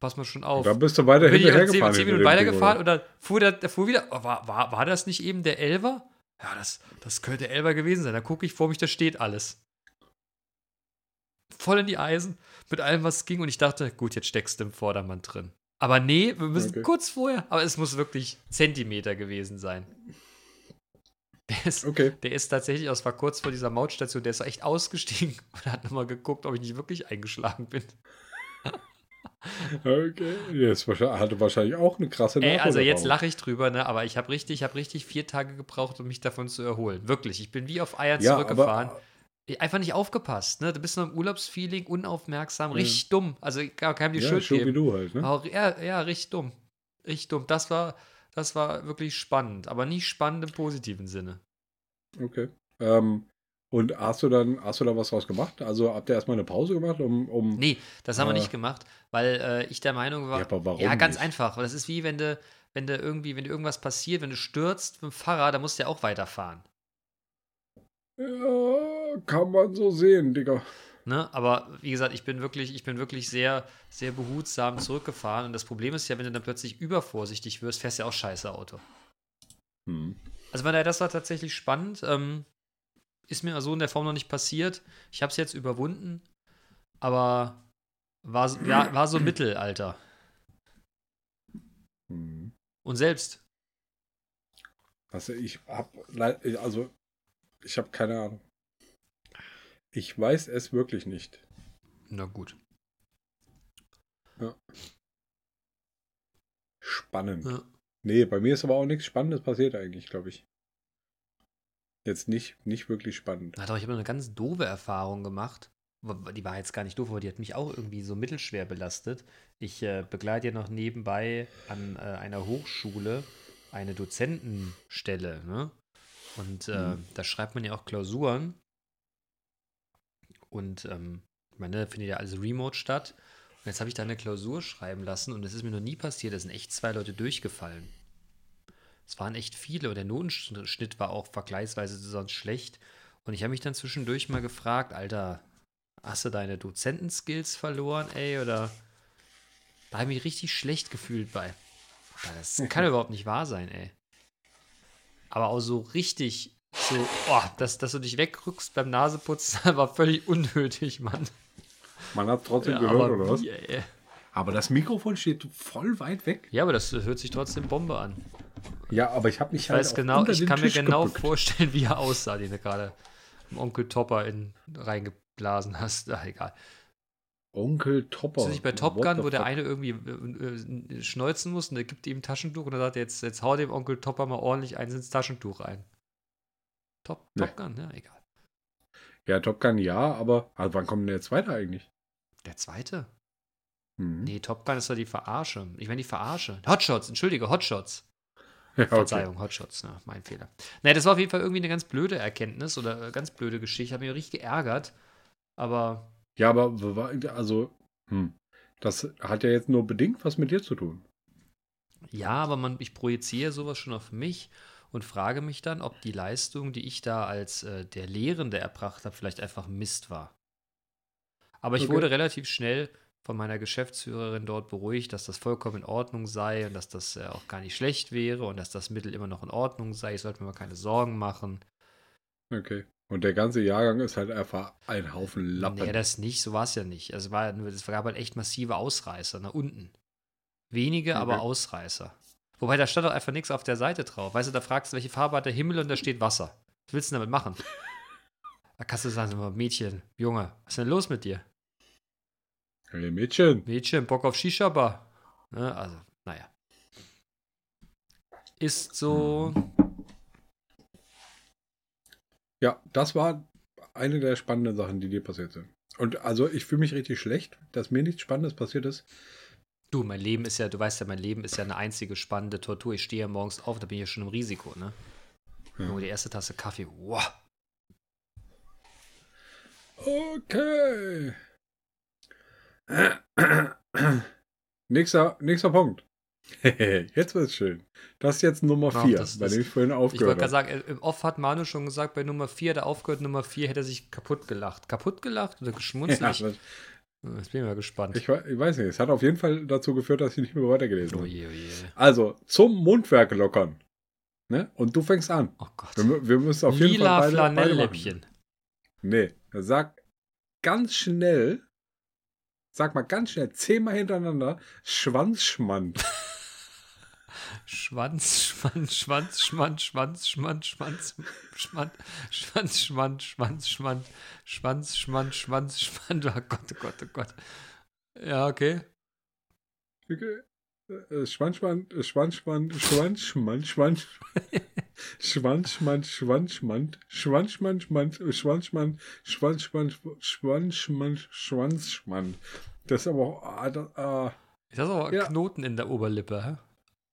Speaker 3: pass mal schon auf.
Speaker 2: Da bist du weiter hinterhergefahren.
Speaker 3: 10, 10
Speaker 2: hinter
Speaker 3: Minuten weitergefahren
Speaker 2: oder?
Speaker 3: und dann fuhr der, der fuhr wieder. Oh, war, war, war das nicht eben der Elver? Ja, das, das könnte der Elver gewesen sein. Da gucke ich vor mich, da steht alles. Voll in die Eisen, mit allem, was ging. Und ich dachte, gut, jetzt steckst du im Vordermann drin. Aber nee, wir müssen
Speaker 2: Okay.
Speaker 3: kurz vorher. Aber es muss wirklich Zentimeter gewesen sein. Der ist,
Speaker 2: Okay,
Speaker 3: der ist tatsächlich, das war kurz vor dieser Mautstation, der ist echt ausgestiegen und hat nochmal geguckt, ob ich nicht wirklich eingeschlagen bin.
Speaker 2: okay. Jetzt hatte wahrscheinlich auch eine krasse
Speaker 3: Ey, also jetzt lache ich drüber, ne? Aber ich habe richtig, ich habe richtig vier Tage gebraucht, um mich davon zu erholen. Wirklich. Ich bin wie auf Eiern
Speaker 2: Ja,
Speaker 3: zurückgefahren.
Speaker 2: aber
Speaker 3: Ich- Einfach nicht aufgepasst, ne? Du bist nur im Urlaubsfeeling, unaufmerksam,
Speaker 2: Ja.
Speaker 3: richtig dumm. Also ich kann keinem die
Speaker 2: ja,
Speaker 3: Schuld
Speaker 2: wie
Speaker 3: geben.
Speaker 2: du halt, ne?
Speaker 3: Aber, ja, ja, richtig dumm. Richtig dumm. Das war, das war wirklich spannend, aber nicht spannend im positiven Sinne.
Speaker 2: Okay. Ähm, und hast du dann, hast du da was draus gemacht? Also habt ihr erstmal eine Pause gemacht, um, um
Speaker 3: Nee, das haben wir
Speaker 2: Äh.
Speaker 3: nicht gemacht, weil äh, ich der Meinung war.
Speaker 2: Ja, aber warum
Speaker 3: Ja, ganz
Speaker 2: nicht?
Speaker 3: einfach. Das ist wie wenn du, wenn du irgendwie, wenn dir irgendwas passiert, wenn du stürzt mit dem Fahrrad, dann musst du ja auch weiterfahren.
Speaker 2: Ja, kann man so sehen, Digga.
Speaker 3: Ne? Aber wie gesagt, ich bin wirklich, ich bin wirklich sehr, sehr behutsam zurückgefahren. Und das Problem ist ja, wenn du dann plötzlich übervorsichtig wirst, fährst du ja auch scheiße Auto.
Speaker 2: Hm.
Speaker 3: Also von daher, das war tatsächlich spannend. Ähm, ist mir so in der Form noch nicht passiert. Ich habe es jetzt überwunden, aber war, so- ja, war so Mittelalter.
Speaker 2: Hm.
Speaker 3: Und selbst.
Speaker 2: Also ich habe also ich habe keine Ahnung. Ich weiß es wirklich nicht.
Speaker 3: Na gut.
Speaker 2: Spannend.
Speaker 3: Ja.
Speaker 2: Nee, bei mir ist aber auch nichts Spannendes passiert eigentlich, glaube ich. Jetzt nicht, nicht wirklich spannend.
Speaker 3: Na doch, ich habe eine ganz doofe Erfahrung gemacht. Die war jetzt gar nicht doof, aber die hat mich auch irgendwie so mittelschwer belastet. Ich äh, begleite ja noch nebenbei an äh, einer Hochschule eine Dozentenstelle. Ne? Und äh,
Speaker 2: Mhm.
Speaker 3: da schreibt man ja auch Klausuren. Und ähm, ich meine, findet ja alles remote statt. Und jetzt habe ich da eine Klausur schreiben lassen und es ist mir noch nie passiert. Da sind echt zwei Leute durchgefallen. Es waren echt viele und der Notenschnitt war auch vergleichsweise sonst schlecht. Und ich habe mich dann zwischendurch mal gefragt, Alter, hast du deine Dozentenskills verloren, ey? Oder da habe ich mich richtig schlecht gefühlt bei. Das kann überhaupt nicht wahr sein, ey. Aber auch so richtig, so, oh, dass, dass du dich wegrückst beim Naseputzen, war völlig unnötig, Mann.
Speaker 2: Man hat trotzdem
Speaker 3: Ja,
Speaker 2: gehört,
Speaker 3: aber
Speaker 2: oder was?
Speaker 3: ey?
Speaker 2: Aber das Mikrofon steht voll weit weg.
Speaker 3: Ja, aber das hört sich trotzdem Bombe an.
Speaker 2: Ja, aber ich habe mich
Speaker 3: Ich
Speaker 2: halt
Speaker 3: weiß genau, ich kann mir
Speaker 2: Tisch
Speaker 3: genau
Speaker 2: gebückt.
Speaker 3: vorstellen, wie er aussah, den du gerade im Onkel Topper in, reingeblasen hast. Ach, egal.
Speaker 2: Onkel Topper.
Speaker 3: Ist das nicht bei Top Gun, wo der eine irgendwie äh, äh, schneuzen muss und der gibt ihm ein Taschentuch und er sagt, jetzt, jetzt hau dem Onkel Topper mal ordentlich eins ins Taschentuch rein. Top,
Speaker 2: Nee.
Speaker 3: Top Gun, ja, egal.
Speaker 2: Ja, Top Gun ja, aber also wann kommt denn der zweite eigentlich?
Speaker 3: Der zweite?
Speaker 2: Mhm.
Speaker 3: Nee, Top Gun ist doch die Verarsche. Ich meine die Verarsche. Hotshots, entschuldige, Hotshots.
Speaker 2: Ja, okay.
Speaker 3: Verzeihung, Hotshots, ja, mein Fehler. Naja, das war auf jeden Fall irgendwie eine ganz blöde Erkenntnis oder äh, ganz blöde Geschichte. Hat mich richtig geärgert. Aber
Speaker 2: Ja, aber also, hm. das hat ja jetzt nur bedingt was mit dir zu tun.
Speaker 3: Ja, aber man, ich projiziere sowas schon auf mich und frage mich dann, ob die Leistung, die ich da als äh, der Lehrende erbracht habe, vielleicht einfach Mist war. Aber ich
Speaker 2: Okay.
Speaker 3: wurde relativ schnell von meiner Geschäftsführerin dort beruhigt, dass das vollkommen in Ordnung sei und dass das äh, auch gar nicht schlecht wäre und dass das Mittel immer noch in Ordnung sei. Ich sollte mir mal keine Sorgen machen.
Speaker 2: Okay. Und der ganze Jahrgang ist halt einfach ein Haufen Lappen.
Speaker 3: Nee, das nicht, so war es ja nicht. Also war, es gab halt echt massive Ausreißer nach unten. Wenige, aber
Speaker 2: Okay.
Speaker 3: Ausreißer. Wobei da stand doch einfach nichts auf der Seite drauf. Weißt du, da fragst du, welche Farbe hat der Himmel und da steht Wasser. Was willst du damit machen? Da kannst du sagen, Mädchen, Junge, was ist denn los mit dir?
Speaker 2: hey, Mädchen.
Speaker 3: Mädchen, Bock auf Shisha-Bar. Ne, also, naja. Ist so.
Speaker 2: Ja, das war eine der spannenden Sachen, die dir passiert sind. Und also ich fühle mich richtig schlecht, dass mir nichts Spannendes passiert ist.
Speaker 3: Du, mein Leben ist ja, du weißt ja, mein Leben ist ja eine einzige spannende Tortur. Ich stehe ja morgens auf, da bin ich ja schon im Risiko, ne?
Speaker 2: Ja.
Speaker 3: Nur die erste Tasse Kaffee, wow.
Speaker 2: Okay. nächster, nächster Punkt. jetzt wird's schön. Das ist jetzt Nummer
Speaker 3: Ach,
Speaker 2: 4,
Speaker 3: das-
Speaker 2: bei dem ich vorhin
Speaker 3: Ich wollte
Speaker 2: aufgehört
Speaker 3: gerade
Speaker 2: habe.
Speaker 3: sagen, äh, im Off hat Manu schon gesagt, bei Nummer 4 hat er aufgehört, Nummer 4 hätte er sich kaputt gelacht. Kaputt gelacht oder geschmunzelt?
Speaker 2: Ja,
Speaker 3: ich,
Speaker 2: das-
Speaker 3: Jetzt bin ich mal gespannt.
Speaker 2: ich, ich weiß nicht, es hat auf jeden Fall dazu geführt, dass ich nicht mehr weitergelesen
Speaker 3: oh
Speaker 2: habe.
Speaker 3: oh.
Speaker 2: Also, zum Mundwerk lockern. Ne? Und du fängst an.
Speaker 3: Oh Gott.
Speaker 2: Wir, wir müssen auf jeden
Speaker 3: Lila
Speaker 2: Fall beide, beide machen.
Speaker 3: Flanellläppchen.
Speaker 2: Nee, sag ganz schnell, sag mal ganz schnell, zehnmal hintereinander, Schwanzschmand.
Speaker 3: Schwanz, Schwanz, Schwanz, Schwanz, Schwanz, Schwanz, Schwanz, Schwanz, Schwanz, Schwanz, Schwanz, Schwanz, Schwanz, Schwanz, Schwanz, Schwanz. Oh Gott, oh Gott, oh Gott. Ja, okay.
Speaker 2: Äh, Schwanzschmand, äh, Schwanzschmand, Schwanzschmand, Schwanz, Schwanzschmand, Schwanzschmand, Schwanzschmand, Schwanz, äh, Schwanzschmand, Schwanzschmand, Schwanzschmand, Schwanzschmand. Das ist aber auch, ah, das, ah,
Speaker 3: Ist das aber
Speaker 2: Ja.
Speaker 3: Knoten in der Oberlippe, hä?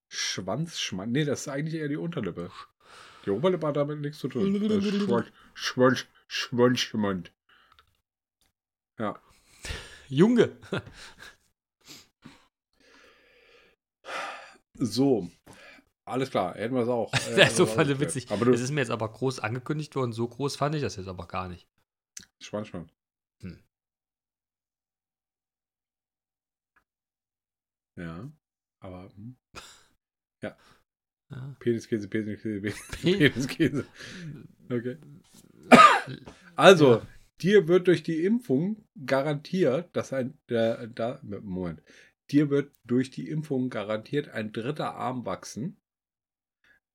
Speaker 2: Schwanzschmand. Nee, das ist eigentlich eher die Unterlippe. Die Oberlippe hat damit nichts zu tun. Schwanz, Schwanz, Schwanzschmand. Ja.
Speaker 3: Junge.
Speaker 2: So. Alles klar, hätten wir es auch. Äh,
Speaker 3: Das ist so voll witzig.
Speaker 2: Aber
Speaker 3: Es ist mir jetzt aber groß angekündigt worden. So groß fand ich das jetzt aber gar nicht.
Speaker 2: Schwanzschmand.
Speaker 3: Hm.
Speaker 2: Ja. Aber, hm.
Speaker 3: Ja.
Speaker 2: Peniskäse, Peniskäse,
Speaker 3: Pe-
Speaker 2: Peniskäse. Okay. Also,
Speaker 3: Ja.
Speaker 2: dir wird durch die Impfung garantiert, dass ein, der, da, Moment, dir wird durch die Impfung garantiert ein dritter Arm wachsen.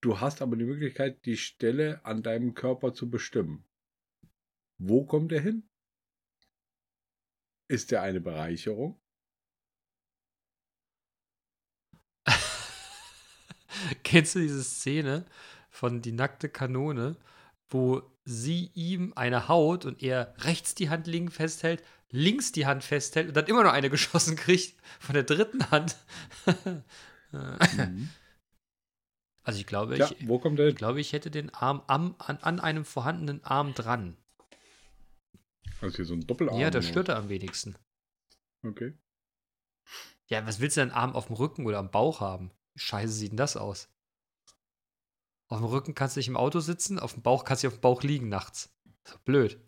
Speaker 2: Du hast aber die Möglichkeit, die Stelle an deinem Körper zu bestimmen. Wo kommt er hin? Ist er eine Bereicherung?
Speaker 3: Kennst du diese Szene von Die nackte Kanone, wo sie ihm eine haut und er rechts die Hand links festhält, links die Hand festhält und dann immer noch eine geschossen kriegt von der dritten Hand?
Speaker 2: Mhm.
Speaker 3: Also ich glaube,
Speaker 2: Ja,
Speaker 3: ich,
Speaker 2: wo kommt er
Speaker 3: ich glaube, ich hätte den Arm am, an, an einem vorhandenen Arm dran.
Speaker 2: Also hier so ein Doppelarm.
Speaker 3: ja, das stört er am wenigsten.
Speaker 2: Okay.
Speaker 3: Ja, was willst du denn Arm auf dem Rücken oder am Bauch haben? Wie Scheiße sieht denn das aus? Auf dem Rücken kannst du nicht im Auto sitzen, auf dem Bauch kannst du auf dem Bauch liegen nachts. Ist doch blöd.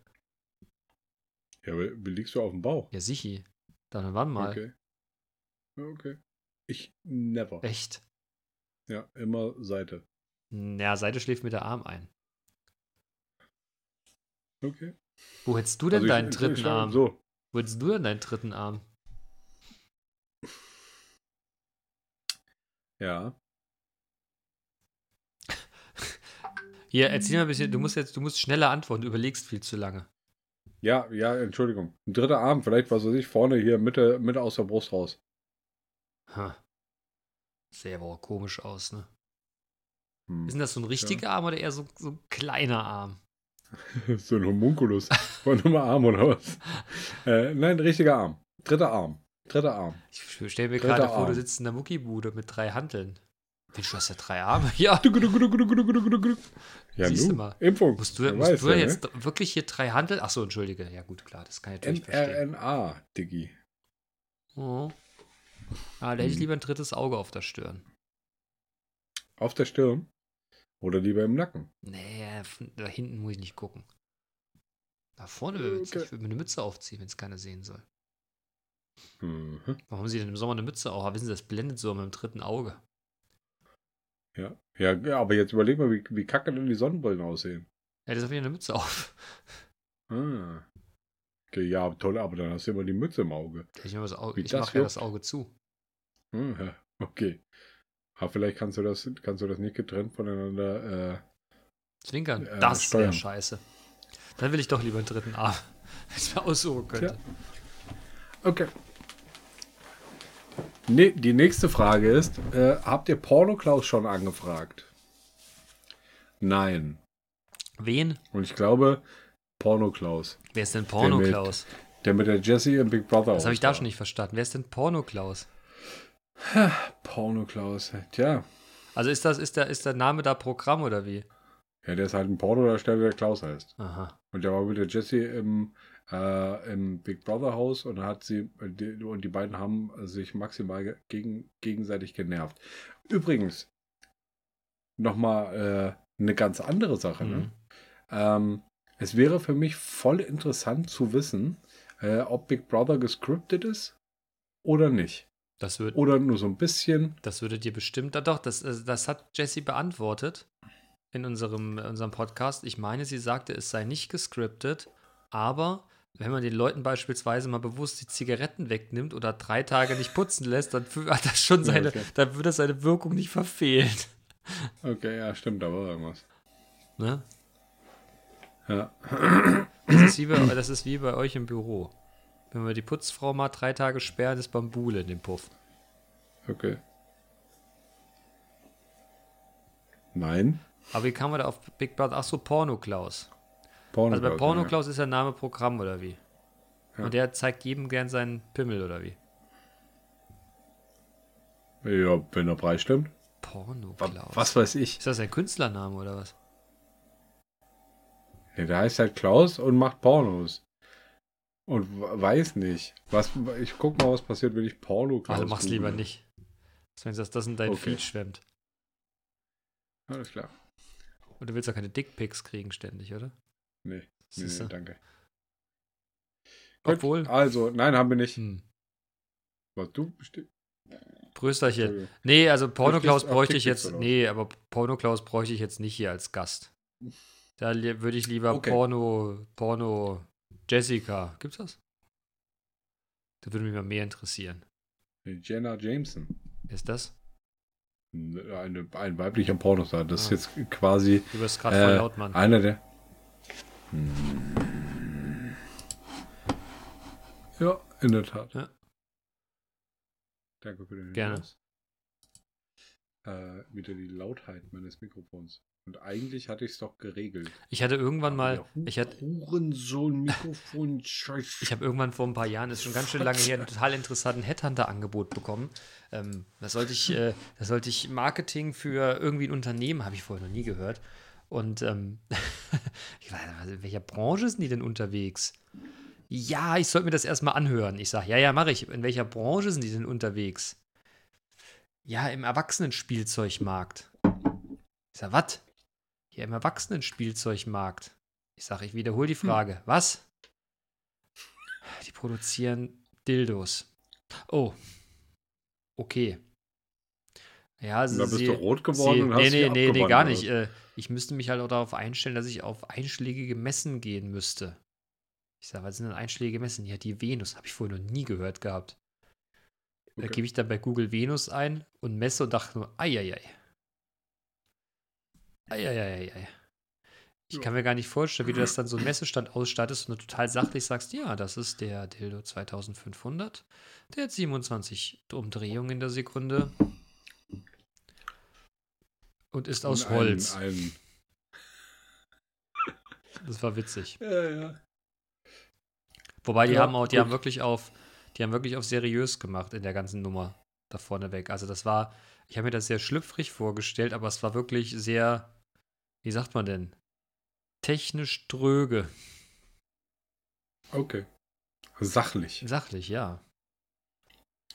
Speaker 2: Ja, aber wie liegst du auf dem Bauch?
Speaker 3: Ja, sichi. Dann wann mal.
Speaker 2: Okay. Okay. Ich never.
Speaker 3: Echt?
Speaker 2: Ja, immer Seite.
Speaker 3: Ja, Seite schläft mit der Arm ein.
Speaker 2: Okay.
Speaker 3: Wo hättest du denn
Speaker 2: Also
Speaker 3: deinen
Speaker 2: ich-
Speaker 3: dritten
Speaker 2: ich-
Speaker 3: Arm?
Speaker 2: So.
Speaker 3: Wo hättest du denn deinen dritten Arm?
Speaker 2: Ja.
Speaker 3: Hier, erzähl mal ein bisschen, du musst jetzt, du musst schneller antworten, du überlegst viel zu lange.
Speaker 2: Ja, ja, Entschuldigung. Ein dritter Arm, vielleicht, was weiß ich, vorne hier, Mitte, Mitte aus der Brust raus.
Speaker 3: Ha. Sähe aber auch komisch aus, ne?
Speaker 2: Hm.
Speaker 3: Ist denn das so ein richtiger Arm oder eher so, so ein kleiner Arm?
Speaker 2: so ein Homunculus. Von einem Arm oder was? Äh, nein, richtiger Arm. Dritter Arm. Dritter Arm.
Speaker 3: Ich stell mir
Speaker 2: Dritter
Speaker 3: gerade vor, du sitzt in der Muckibude mit drei Hanteln. Mensch, du hast ja drei Arme. Ja.
Speaker 2: Ja,
Speaker 3: Siehst du mal.
Speaker 2: Impfung.
Speaker 3: Musst du, musst
Speaker 2: weiß
Speaker 3: du
Speaker 2: ja,
Speaker 3: jetzt
Speaker 2: ne?
Speaker 3: wirklich hier drei Hanteln? Achso, entschuldige. Ja, gut, klar, das kann ich natürlich verstehen.
Speaker 2: mRNA, Diggi.
Speaker 3: Oh. Ah, da hätte ich
Speaker 2: Hm.
Speaker 3: lieber ein drittes Auge auf der Stirn.
Speaker 2: Auf der Stirn. Oder lieber im Nacken.
Speaker 3: Nee, da hinten muss ich nicht gucken. Da vorne würde
Speaker 2: Okay.
Speaker 3: ich würde mir eine Mütze aufziehen, wenn es keiner sehen soll.
Speaker 2: Mhm.
Speaker 3: Warum haben sie denn im Sommer eine Mütze auf? Aber Wissen Sie, das blendet so mit dem dritten Auge.
Speaker 2: Ja. ja, aber jetzt überleg mal, wie, wie kacke denn die Sonnenbrillen aussehen.
Speaker 3: Ja, das hat wieder eine Mütze auf.
Speaker 2: Ah. Okay, ja, toll, aber dann hast du immer die Mütze im Auge.
Speaker 3: Ich, mach das Au-
Speaker 2: Wie
Speaker 3: ich
Speaker 2: das
Speaker 3: mache ja das Auge zu.
Speaker 2: Hm, ja, okay. Aber vielleicht kannst du das, kannst du das nicht getrennt voneinander. Äh,
Speaker 3: Zwinkern,
Speaker 2: Äh,
Speaker 3: das wäre scheiße. Dann will ich doch lieber einen dritten Arm. Wenn ich mir aussuchen könnte.
Speaker 2: okay. Ne, die nächste Frage ist: äh, Habt ihr Porno Klaus schon angefragt? Nein.
Speaker 3: Wen?
Speaker 2: Und ich glaube, Porno Klaus.
Speaker 3: Wer ist denn Porno Klaus?
Speaker 2: Der mit der Jessie im Big Brother.
Speaker 3: Das habe ich da schon nicht verstanden. Wer ist denn Porno Klaus?
Speaker 2: Porno Klaus. Tja.
Speaker 3: Also ist das, ist der, ist der Name da Programm oder wie?
Speaker 2: Ja, der ist halt ein Pornodarsteller, der Klaus heißt.
Speaker 3: Aha.
Speaker 2: Und der war mit der Jessie im, äh, im Big Brother Haus und hat sie die, und die beiden haben sich maximal ge- gegen, gegenseitig genervt. Übrigens, nochmal äh, eine ganz andere Sache. Ne?
Speaker 3: Mhm.
Speaker 2: Ähm, es wäre für mich voll interessant zu wissen, äh, ob Big Brother gescriptet ist oder nicht.
Speaker 3: Das, wird,
Speaker 2: Oder nur so ein bisschen.
Speaker 3: das würde dir bestimmt. Doch, das, äh, das hat Jessie beantwortet in unserem, äh, unserem Podcast. Ich meine, sie sagte, es sei nicht gescriptet, aber wenn man den Leuten beispielsweise mal bewusst die Zigaretten wegnimmt oder drei Tage nicht putzen lässt, dann hat das schon seine,
Speaker 2: okay.
Speaker 3: dann wird das seine Wirkung nicht verfehlen.
Speaker 2: Okay, ja, stimmt, da war irgendwas.
Speaker 3: Ne?
Speaker 2: Ja.
Speaker 3: Das ist, wie bei, das ist wie bei euch im Büro. Wenn wir die Putzfrau mal drei Tage sperren, ist Bambule in dem Puff.
Speaker 2: Okay. Nein.
Speaker 3: Aber wie kam man da auf Big Brother? Ach so, Porno Klaus.
Speaker 2: Porno
Speaker 3: Also bei
Speaker 2: Klaus,
Speaker 3: Porno
Speaker 2: ja.
Speaker 3: Klaus ist der Name Programm oder wie?
Speaker 2: Ja.
Speaker 3: Und der zeigt jedem gern seinen Pimmel oder wie?
Speaker 2: Ja, wenn der Preis stimmt.
Speaker 3: Porno Klaus.
Speaker 2: Was weiß ich.
Speaker 3: Ist das ein Künstlername oder was?
Speaker 2: Ja, der heißt halt Klaus und macht Pornos. Und weiß nicht. Was, ich guck mal, was passiert, wenn ich Porno Klaus
Speaker 3: Also mach's lieber nicht. Wenn das, das in dein
Speaker 2: Okay.
Speaker 3: Feed schwemmt.
Speaker 2: Alles klar.
Speaker 3: Und du willst ja keine Dickpics kriegen ständig, oder?
Speaker 2: Nee, nee, nee danke.
Speaker 3: Obwohl.
Speaker 2: Also, nein, haben wir nicht.
Speaker 3: Hm.
Speaker 2: Was du bestimmt.
Speaker 3: Brüsterchen.
Speaker 2: Entschuldigung.
Speaker 3: Nee, also Porno
Speaker 2: stehst
Speaker 3: Klaus
Speaker 2: auf
Speaker 3: bräuchte ich jetzt. Nee, aber Porno Klaus bräuchte ich jetzt nicht hier als Gast. Da würde ich lieber
Speaker 2: Okay.
Speaker 3: Porno, Porno Jessica. Gibt's das? Das würde mich mal mehr interessieren.
Speaker 2: Jenna Jameson.
Speaker 3: Wer ist das?
Speaker 2: Eine, ein weiblicher Pornostar. Das
Speaker 3: Ah.
Speaker 2: ist jetzt quasi
Speaker 3: Du wirst gerade voll
Speaker 2: äh,
Speaker 3: laut, Mann.
Speaker 2: einer der. Hm. Ja, in der Tat.
Speaker 3: Ja.
Speaker 2: Danke für den
Speaker 3: Gerne.
Speaker 2: Hinweis. Äh, wieder die Lautheit meines Mikrofons. Und eigentlich hatte ich es doch geregelt.
Speaker 3: Ich hatte irgendwann mal, ich hatte,
Speaker 2: Hurensohn-Mikrofon, scheiße.
Speaker 3: Ich habe irgendwann vor ein paar Jahren, ist schon ganz schön lange her, ein total interessanten Headhunter-Angebot bekommen. Ähm, da sollte ich, äh, sollte ich Marketing für irgendwie ein Unternehmen, habe ich vorher noch nie gehört. Und ähm, ich weiß, in welcher Branche sind die denn unterwegs? Ja, ich sollte mir das erstmal anhören. Ich sage, ja, ja, mache ich. In welcher Branche sind die denn unterwegs? Ja, im Erwachsenenspielzeugmarkt. Ich sage, was? Ja, im Erwachsenenspielzeugmarkt. Ich sage, ich wiederhole die Frage. Was? Die produzieren Dildos. Oh. Okay. Ja, also
Speaker 2: da bist
Speaker 3: sie,
Speaker 2: du rot geworden
Speaker 3: sie,
Speaker 2: und hast
Speaker 3: nee, nee, nee, nee, gar nicht. Äh, ich müsste mich halt auch darauf einstellen, dass ich auf einschlägige Messen gehen müsste. Ich sage, was sind denn einschlägige Messen? Ja, die Venus. Habe ich vorher noch nie gehört gehabt. Da
Speaker 2: Okay.
Speaker 3: gebe ich dann bei Google Venus ein und messe und dachte nur, eieiei. Eieiei. Ich
Speaker 2: Ja.
Speaker 3: kann mir gar nicht vorstellen, wie du das dann so einen Messestand ausstattest und du total sachlich sagst, ja, das ist der Dildo 2500. Der hat 27 Umdrehungen in der Sekunde. Und ist aus
Speaker 2: Und ein-
Speaker 3: Holz.
Speaker 2: Ein,
Speaker 3: Das war witzig.
Speaker 2: ja, ja.
Speaker 3: Wobei die
Speaker 2: Ja,
Speaker 3: haben auch, die
Speaker 2: gut.
Speaker 3: haben wirklich auf, die haben wirklich auf seriös gemacht in der ganzen Nummer da vorne weg. Also das war, ich habe mir das sehr schlüpfrig vorgestellt, aber es war wirklich sehr, wie sagt man denn? Technisch dröge.
Speaker 2: Okay. Sachlich.
Speaker 3: Sachlich, ja.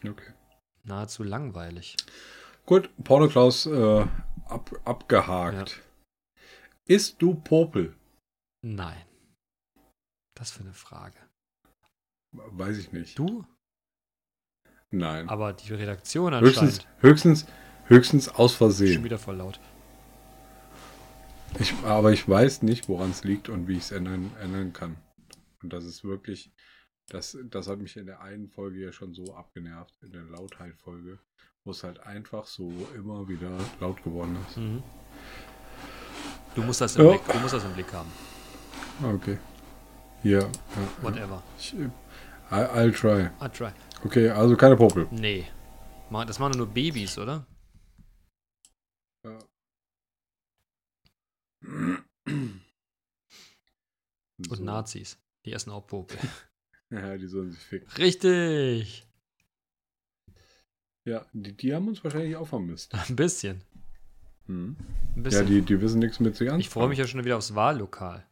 Speaker 2: Okay.
Speaker 3: Nahezu langweilig.
Speaker 2: Gut, Porno Klaus äh, ab, abgehakt. Isst du Popel?
Speaker 3: Nein. Das für eine Frage.
Speaker 2: Weiß ich nicht.
Speaker 3: Du?
Speaker 2: Nein.
Speaker 3: Aber die Redaktion
Speaker 2: höchstens,
Speaker 3: anscheinend.
Speaker 2: höchstens, höchstens aus
Speaker 3: Schon
Speaker 2: Versehen.
Speaker 3: wieder voll laut.
Speaker 2: Ich, aber ich weiß nicht, woran es liegt und wie ich es ändern, ändern kann. Und das ist wirklich, das, das hat mich in der einen Folge ja schon so abgenervt, in der Lautheit-Folge, wo es halt einfach so immer wieder laut geworden ist.
Speaker 3: Mhm. Du musst das im
Speaker 2: Ja.
Speaker 3: Blick, du musst das im Blick haben.
Speaker 2: Okay. Ja, ja.
Speaker 3: Whatever.
Speaker 2: Ich, I, I'll try.
Speaker 3: I try.
Speaker 2: Okay, also keine Popel.
Speaker 3: Nee. Das machen nur Babys, oder?
Speaker 2: Ja.
Speaker 3: Und. Nazis. Die essen auch Popel.
Speaker 2: Ja, die sollen sich ficken.
Speaker 3: Richtig.
Speaker 2: Ja, die, die haben uns wahrscheinlich auch vermisst.
Speaker 3: Ein bisschen.
Speaker 2: Hm.
Speaker 3: Ein
Speaker 2: Ja,
Speaker 3: bisschen.
Speaker 2: die, die wissen nichts mit sich anzufangen.
Speaker 3: ich freue mich ja schon wieder aufs Wahllokal.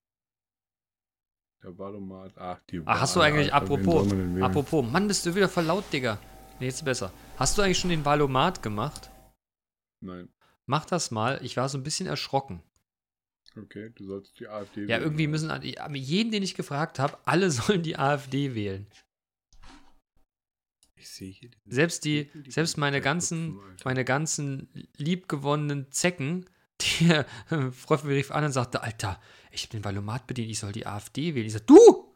Speaker 2: Der Wahlomat. Ach, die
Speaker 3: Ach, hast du eigentlich,
Speaker 2: Alter,
Speaker 3: apropos, apropos, Mann, bist du wieder voll laut, Digga. Nee, jetzt besser. Hast du eigentlich schon den Wahlomat gemacht?
Speaker 2: Nein.
Speaker 3: Mach das mal. Ich war so ein bisschen erschrocken.
Speaker 2: Okay, du sollst die AfD
Speaker 3: Ja,
Speaker 2: wählen.
Speaker 3: irgendwie müssen jeden, den ich gefragt habe, alle sollen die AfD wählen.
Speaker 2: Ich sehe hier
Speaker 3: Selbst die,
Speaker 2: die
Speaker 3: selbst meine
Speaker 2: ganze
Speaker 3: ganzen,
Speaker 2: Alter.
Speaker 3: meine ganzen liebgewonnenen Zecken, die äh, Freund rief an und sagte, Alter, ich habe den Valomat bedient, ich soll die AfD wählen. Ich sag, du!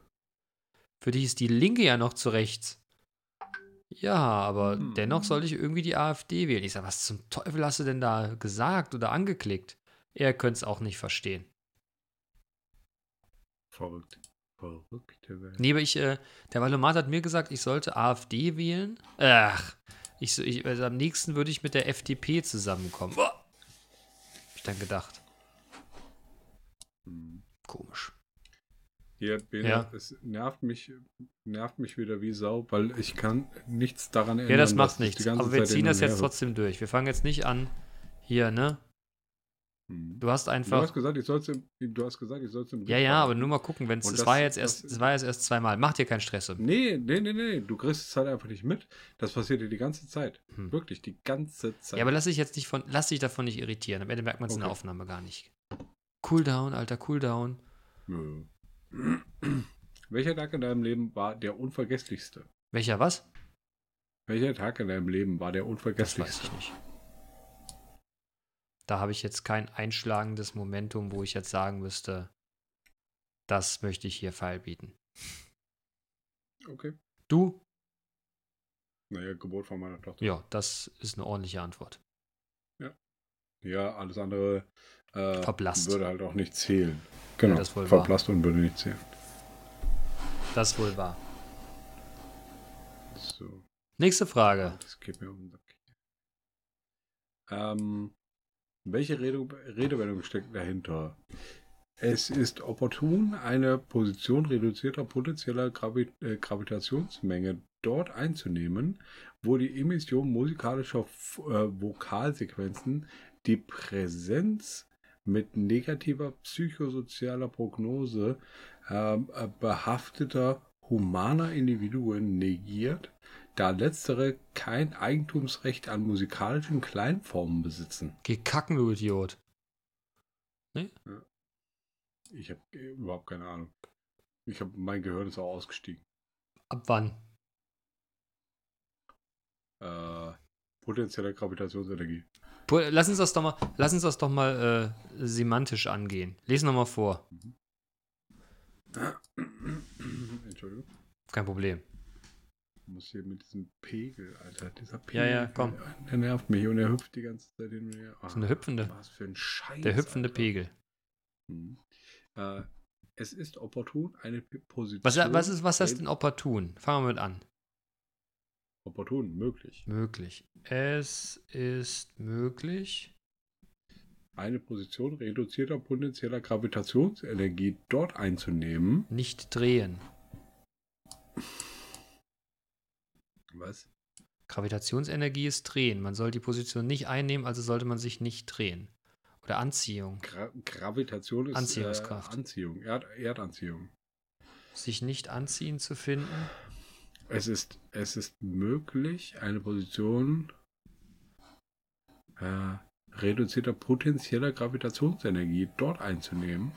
Speaker 3: Für dich ist die Linke ja noch zu rechts. Ja, aber
Speaker 2: Hm.
Speaker 3: dennoch sollte ich irgendwie die AfD wählen. Ich sag, was zum Teufel hast du denn da gesagt oder angeklickt? Er könnte es auch nicht verstehen.
Speaker 2: Verrückt. Verrückte Welt.
Speaker 3: Nee, aber ich, äh, der Valomat hat mir gesagt, ich sollte AfD wählen. Ach, ich, ich, also am nächsten würde ich mit der FDP zusammenkommen. Boah. Hab ich dann gedacht.
Speaker 2: Hm.
Speaker 3: Komisch.
Speaker 2: Hier, Bene,
Speaker 3: Ja.
Speaker 2: es nervt mich, nervt mich wieder wie Sau, weil ich kann nichts daran ändern.
Speaker 3: Ja, das macht
Speaker 2: ich
Speaker 3: nichts. Aber wir
Speaker 2: Zeit
Speaker 3: ziehen das jetzt trotzdem durch. Wir fangen jetzt nicht an, hier, ne?
Speaker 2: Hm.
Speaker 3: Du hast
Speaker 2: Du hast
Speaker 3: einfach.
Speaker 2: gesagt, ich soll's im, du hast gesagt, ich soll's im
Speaker 3: Ja, ja, aber nur mal gucken, wenn es. Es war jetzt erst, es war jetzt erst zweimal. Mach dir keinen Stress.
Speaker 2: Nee, nee, nee, nee. Du kriegst es halt einfach nicht mit. Das passiert dir die ganze Zeit.
Speaker 3: Hm.
Speaker 2: Wirklich, die ganze Zeit.
Speaker 3: Ja, aber lass dich jetzt nicht von, lass dich davon nicht irritieren. Am Ende merkt man es in der
Speaker 2: Okay.
Speaker 3: Aufnahme gar nicht. Cooldown, Alter, Cooldown.
Speaker 2: Nö. Welcher Tag in deinem Leben war der unvergesslichste?
Speaker 3: Welcher was?
Speaker 2: Welcher Tag in deinem Leben war der
Speaker 3: Das weiß
Speaker 2: unvergesslichste?
Speaker 3: ich nicht. Da habe ich jetzt kein einschlagendes Momentum, wo ich jetzt sagen müsste, das möchte ich hier feilbieten.
Speaker 2: Okay.
Speaker 3: Du?
Speaker 2: Naja, Geburt von meiner Tochter.
Speaker 3: Ja, das ist eine ordentliche Antwort.
Speaker 2: Ja. Ja, alles andere äh,
Speaker 3: Verblasst.
Speaker 2: würde halt auch nicht zählen. Genau,
Speaker 3: das ist wohl wahr.
Speaker 2: verblasst und würde nicht zählen.
Speaker 3: Das wohl wahr.
Speaker 2: So,
Speaker 3: Nächste Frage.
Speaker 2: das geht mir um Sack. Ähm, welche Rede, Redewendung steckt dahinter? Es ist opportun, eine Position reduzierter potenzieller Gravi äh, Gravitationsmenge dort einzunehmen, wo die Emission musikalischer F äh, Vokalsequenzen die Präsenz mit negativer psychosozialer Prognose ähm, äh, behafteter humaner Individuen negiert, da letztere kein Eigentumsrecht an musikalischen Kleinformen besitzen.
Speaker 3: Geh kacken, du Idiot.
Speaker 2: Ich habe überhaupt keine Ahnung. Ich habe mein Gehirn ist auch ausgestiegen.
Speaker 3: Ab wann?
Speaker 2: Äh, potenzielle Gravitationsenergie.
Speaker 3: Lass uns das doch mal, lass uns das doch mal äh, semantisch angehen. Lies noch mal vor.
Speaker 2: Entschuldigung.
Speaker 3: Kein Problem.
Speaker 2: Muss hier mit diesem Pegel, Alter. Dieser
Speaker 3: Ja,
Speaker 2: Pegel.
Speaker 3: ja, komm.
Speaker 2: Der nervt mich und er hüpft die ganze Zeit hin und her.
Speaker 3: So eine hüpfende.
Speaker 2: Was für ein Scheiß.
Speaker 3: Der hüpfende
Speaker 2: Alter.
Speaker 3: Pegel.
Speaker 2: Mhm. Äh, es ist opportun, eine Position.
Speaker 3: Was, was, ist, was heißt denn opportun? Fangen wir mit an.
Speaker 2: Opportun, möglich.
Speaker 3: Möglich. Es ist möglich.
Speaker 2: Eine Position reduzierter potenzieller Gravitationsenergie dort einzunehmen.
Speaker 3: Nicht drehen.
Speaker 2: Was?
Speaker 3: Gravitationsenergie ist drehen. Man soll die Position nicht einnehmen, also sollte man sich nicht drehen. Oder Anziehung.
Speaker 2: Gra Gravitation ist
Speaker 3: Anziehungskraft.
Speaker 2: Äh, Anziehung, Erd Erdanziehung.
Speaker 3: Sich nicht anziehen zu finden.
Speaker 2: Es ist, es ist möglich, eine Position äh, reduzierter potenzieller Gravitationsenergie dort einzunehmen.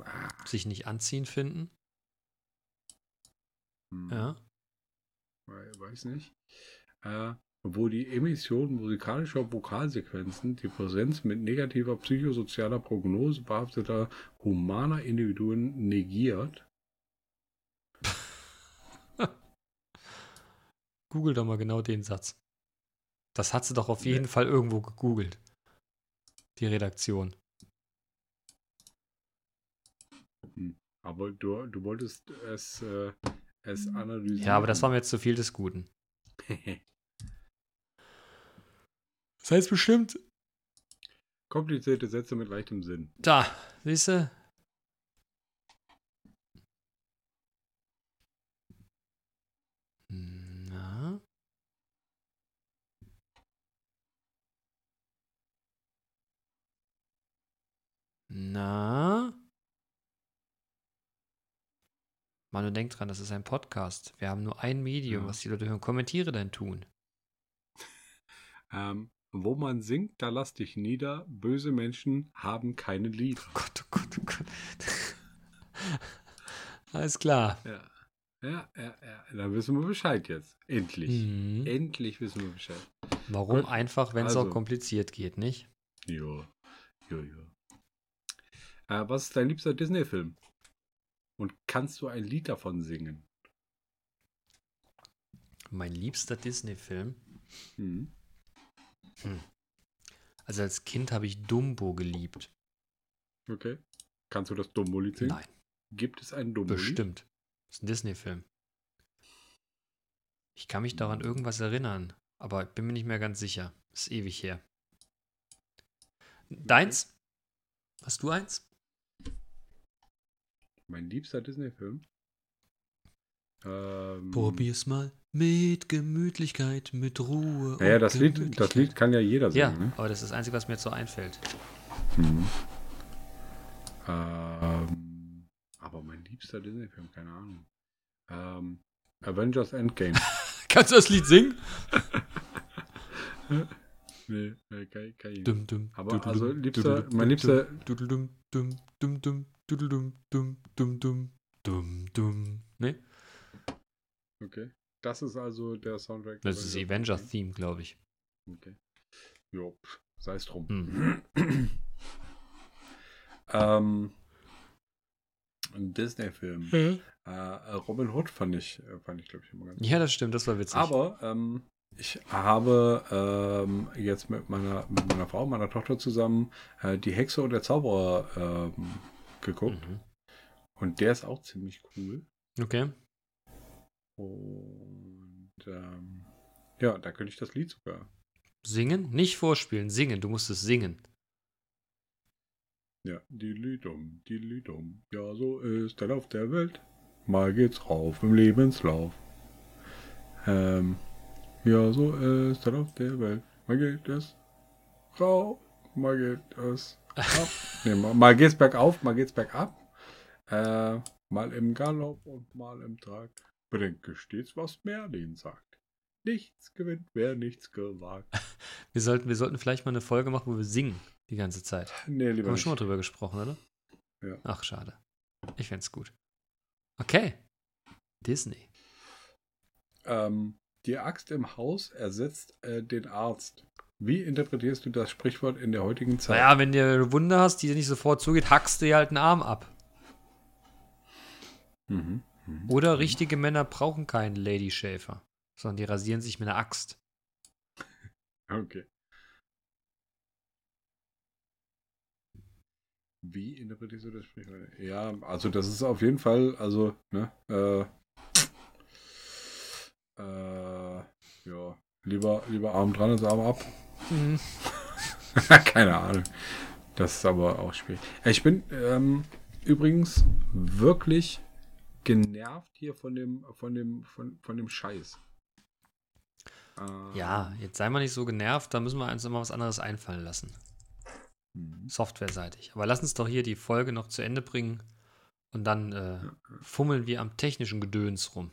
Speaker 2: Ah,
Speaker 3: Sich nicht anziehen finden.
Speaker 2: hm,
Speaker 3: Ja.
Speaker 2: Wei- Weiß nicht. Äh, wo die Emission musikalischer Vokalsequenzen die Präsenz mit negativer psychosozialer Prognose behafteter humaner Individuen negiert.
Speaker 3: Google doch mal genau den Satz. Das hat sie doch auf
Speaker 2: Nee.
Speaker 3: jeden Fall irgendwo gegoogelt. Die Redaktion.
Speaker 2: Aber du, du wolltest es, äh, es analysieren.
Speaker 3: Ja, aber das war mir jetzt zu viel des Guten. Das heißt bestimmt.
Speaker 2: Komplizierte Sätze mit leichtem Sinn.
Speaker 3: Da, siehst du? Na? Na? Manu, denk dran, das ist ein Podcast. Wir haben nur ein Medium,
Speaker 2: Ja.
Speaker 3: was die Leute hören. Kommentiere dein Tun.
Speaker 2: Ähm, wo man singt, da lass dich nieder. Böse Menschen haben keine Lieder.
Speaker 3: Gott, oh Gott, oh Gott. Alles klar.
Speaker 2: Ja. Ja, ja, ja. Dann wissen wir Bescheid jetzt. Endlich.
Speaker 3: Mhm.
Speaker 2: Endlich wissen wir Bescheid.
Speaker 3: Warum
Speaker 2: Gut,
Speaker 3: einfach, wenn es
Speaker 2: also.
Speaker 3: auch kompliziert geht, nicht?
Speaker 2: Jo. Jo, jo. Äh, was ist dein liebster Disney-Film? Und kannst du ein Lied davon singen?
Speaker 3: Mein liebster Disney-Film.
Speaker 2: Mhm.
Speaker 3: Also als Kind habe ich Dumbo geliebt.
Speaker 2: Okay. Kannst du das Dumbo-Lied singen?
Speaker 3: Nein,
Speaker 2: Gibt es ein Dumbo-Lied?
Speaker 3: bestimmt. Das ist ein Disney-Film. Ich kann mich daran irgendwas erinnern, aber ich bin mir nicht mehr ganz sicher. Ist ewig her. Deins? Hast du eins?
Speaker 2: Mein liebster Disney-Film? Ähm,
Speaker 3: Probier's mal mit Gemütlichkeit, mit Ruhe.
Speaker 2: Naja, das Lied, das. Lied kann ja jeder
Speaker 3: Ja,
Speaker 2: singen. Ne?
Speaker 3: aber das ist das Einzige, was mir jetzt so einfällt.
Speaker 2: Mhm. Ähm, aber mein liebster Disney-Film, keine Ahnung. Ähm, Avengers Endgame.
Speaker 3: Kannst du das Lied singen?
Speaker 2: nee, nee, kann, kann ich.
Speaker 3: Dum, dum,
Speaker 2: Aber
Speaker 3: dudum,
Speaker 2: also
Speaker 3: dum,
Speaker 2: liebster- mein liebster-
Speaker 3: dum, dum, dum, dum, dum, dum. Ne?
Speaker 2: Okay. Das ist also der Soundtrack.
Speaker 3: Das ist
Speaker 2: Avengers
Speaker 3: Avengers Theme, glaube ich.
Speaker 2: Okay. Jo, sei es drum.
Speaker 3: Hm.
Speaker 2: ähm, ein Disney-Film. Äh, Robin Hood fand ich, äh, fand ich glaube ich, immer ganz
Speaker 3: Ja, das stimmt, das war witzig.
Speaker 2: Aber ähm, Ich habe ähm, jetzt mit meiner, mit meiner Frau, meiner Tochter zusammen äh, die Hexe und der Zauberer ähm, geguckt.
Speaker 3: Mhm.
Speaker 2: Und der ist auch ziemlich cool.
Speaker 3: Okay.
Speaker 2: Und ähm, ja, da könnte ich das Lied sogar.
Speaker 3: Singen? Nicht vorspielen, singen. Du musst es singen.
Speaker 2: Ja, die Lidum, die Lidum. Ja, so ist der Lauf der Welt. Mal geht's rauf im Lebenslauf. Ähm, ja, so ist der Lauf der Welt. Mal geht es rauf, mal geht es. Nee, mal, geht's bergauf, mal geht's bergab. Äh, mal im Galopp und mal im Trag. Bedenke stets, was Merlin sagt. Nichts gewinnt, wer nichts gewagt.
Speaker 3: Wir sollten, wir sollten vielleicht mal eine Folge machen, wo wir singen die ganze Zeit.
Speaker 2: Nee,
Speaker 3: Haben
Speaker 2: lieber
Speaker 3: wir
Speaker 2: nicht.
Speaker 3: schon mal drüber gesprochen, oder?
Speaker 2: Ja.
Speaker 3: Ach, schade. Ich fänd's gut. Okay. Disney.
Speaker 2: Ähm, die Axt im Haus ersetzt äh, den Arzt. Wie interpretierst du das Sprichwort in der heutigen Zeit?
Speaker 3: Naja, wenn du eine Wunde hast, die dir nicht sofort zugeht, hackst du dir halt einen Arm ab.
Speaker 2: Mhm. Mhm.
Speaker 3: Oder richtige Männer brauchen keinen Lady Schäfer, sondern die rasieren sich mit einer Axt.
Speaker 2: Okay. Wie interpretierst du das Sprichwort? Ja, also das ist auf jeden Fall, also, ne, äh, äh, ja, lieber, lieber Arm dran als Arm ab.
Speaker 3: Mhm.
Speaker 2: Keine Ahnung. Das ist aber auch schwierig. Ich bin ähm, übrigens wirklich genervt hier von dem, von dem, von, von dem Scheiß.
Speaker 3: Ja, jetzt sei mal nicht so genervt, da müssen wir uns immer was anderes einfallen lassen.
Speaker 2: mhm.
Speaker 3: Softwareseitig. Aber lass uns doch hier die Folge noch zu Ende bringen und dann äh, fummeln wir am technischen Gedöns rum.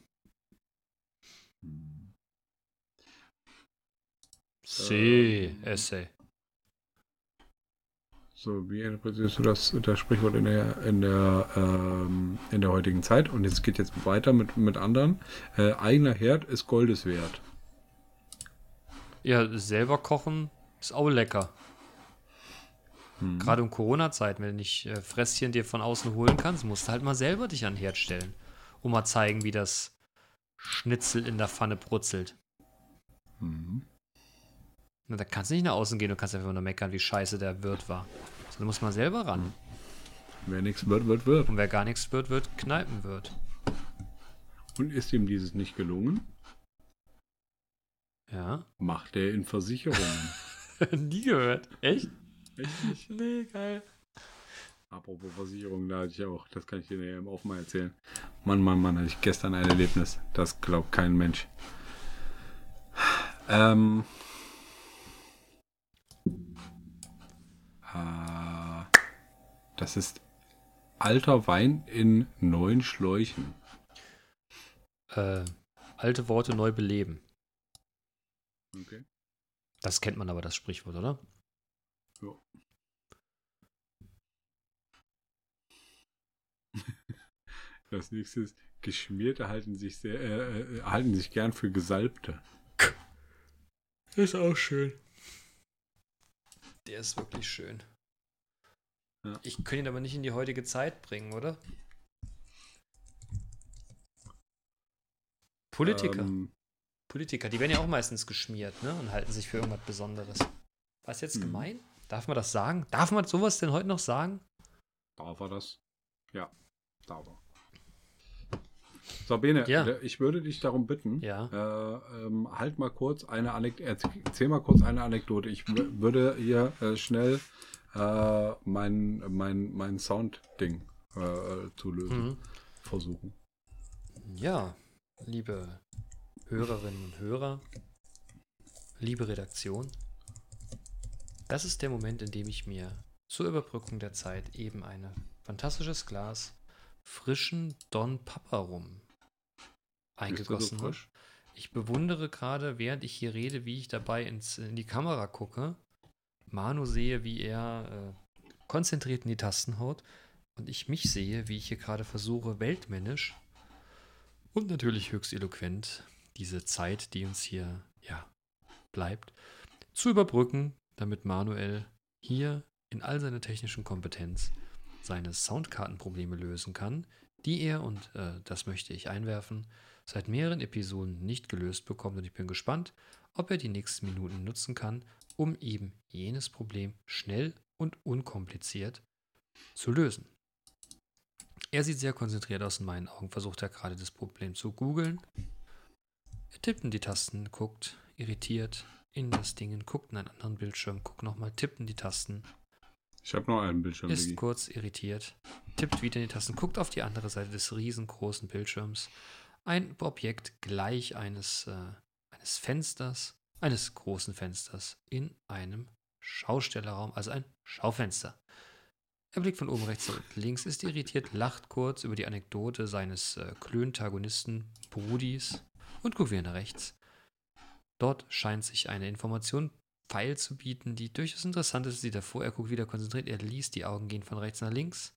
Speaker 3: See,
Speaker 2: Ähm.
Speaker 3: Essay.
Speaker 2: So, wie interpretierst du das, das Sprichwort in der, in der, ähm, in der heutigen Zeit? Und jetzt geht jetzt weiter mit, mit anderen. Äh, eigener Herd ist Goldes wert.
Speaker 3: Ja, selber kochen ist auch lecker.
Speaker 2: Mhm.
Speaker 3: Gerade in Corona-Zeiten, wenn du nicht äh, Fresschen dir von außen holen kannst, musst du halt mal selber dich an den Herd stellen. Und mal zeigen, wie das Schnitzel in der Pfanne brutzelt.
Speaker 2: Mhm.
Speaker 3: Na, da kannst du nicht nach außen gehen, du kannst einfach nur meckern, wie scheiße der Wirt war. So, du musst mal selber ran.
Speaker 2: Wer nichts wird, wird, wird.
Speaker 3: Und wer gar nichts wird, wird kneipen wird.
Speaker 2: Und ist ihm dieses nicht gelungen,
Speaker 3: Ja.
Speaker 2: macht er in Versicherungen.
Speaker 3: Nie gehört. Echt?
Speaker 2: Echt nicht?
Speaker 3: Nee, geil.
Speaker 2: Apropos Versicherungen, da hatte ich auch, das kann ich dir nachher im Aufmal erzählen. Mann, Mann, Mann, hatte ich gestern ein Erlebnis. Das glaubt kein Mensch. Ähm. Äh, das ist alter Wein in neuen Schläuchen.
Speaker 3: Äh, alte Worte neu beleben.
Speaker 2: Okay.
Speaker 3: Das kennt man aber, das Sprichwort, oder?
Speaker 2: Ja. Das nächste ist, Geschmierte halten sich sehr, äh, äh, halten sich gern für Gesalbte.
Speaker 3: Ist auch schön. Der ist wirklich schön.
Speaker 2: Ja.
Speaker 3: Ich könnte ihn aber nicht in die heutige Zeit bringen, oder? Politiker.
Speaker 2: Ähm,
Speaker 3: Politiker, die werden ja auch meistens geschmiert, ne? Und halten sich für irgendwas Besonderes. Was jetzt
Speaker 2: Mhm.
Speaker 3: gemein? Darf man das sagen? Darf man sowas denn heute noch sagen?
Speaker 2: darf er das? Ja, darf er. So, Bene,
Speaker 3: Ja.
Speaker 2: äh, ich würde dich darum bitten,
Speaker 3: Ja.
Speaker 2: äh, ähm, halt mal kurz eine Anekdote, erzähl mal kurz eine Anekdote. Ich würde hier äh, schnell äh, mein, mein, mein Sound-Ding äh, zu lösen
Speaker 3: Mhm.
Speaker 2: versuchen.
Speaker 3: Ja, liebe Hörerinnen und Hörer, liebe Redaktion, das ist der Moment, in dem ich mir zur Überbrückung der Zeit eben ein fantastisches Glas frischen Don Papa rum eingegossen habe. Ich bewundere gerade, während ich hier rede, wie ich dabei ins, in die Kamera gucke, Manu sehe, wie er äh, konzentriert in die Tasten haut und ich mich sehe, wie ich hier gerade versuche, weltmännisch und natürlich höchst eloquent diese Zeit, die uns hier ja bleibt, zu überbrücken, damit Manuel hier in all seiner technischen Kompetenz seine Soundkartenprobleme lösen kann, die er, und äh, das möchte ich einwerfen, seit mehreren Episoden nicht gelöst bekommt. Und ich bin gespannt, ob er die nächsten Minuten nutzen kann, um eben jenes Problem schnell und unkompliziert zu lösen. Er sieht sehr konzentriert aus in meinen Augen, versucht er gerade das Problem zu googeln. Er tippt in die Tasten, guckt irritiert in das Ding, guckt in einen anderen Bildschirm, guckt nochmal, tippt in die Tasten,
Speaker 2: Ich habe noch einen Bildschirm.
Speaker 3: ist
Speaker 2: Digi.
Speaker 3: kurz irritiert, tippt wieder in die Tasten, guckt auf die andere Seite des riesengroßen Bildschirms. Ein Objekt gleich eines, äh, eines Fensters, eines großen Fensters in einem Schaustellerraum, also ein Schaufenster. Er blickt von oben rechts und links, ist irritiert, lacht kurz über die Anekdote seines äh, Klöntagonisten Brudis und guckt wieder nach rechts. Dort scheint sich eine Information Pfeil zu bieten, die durchaus interessant ist. Sieht er vor, er guckt wieder konzentriert, er liest, die Augen gehen von rechts nach links.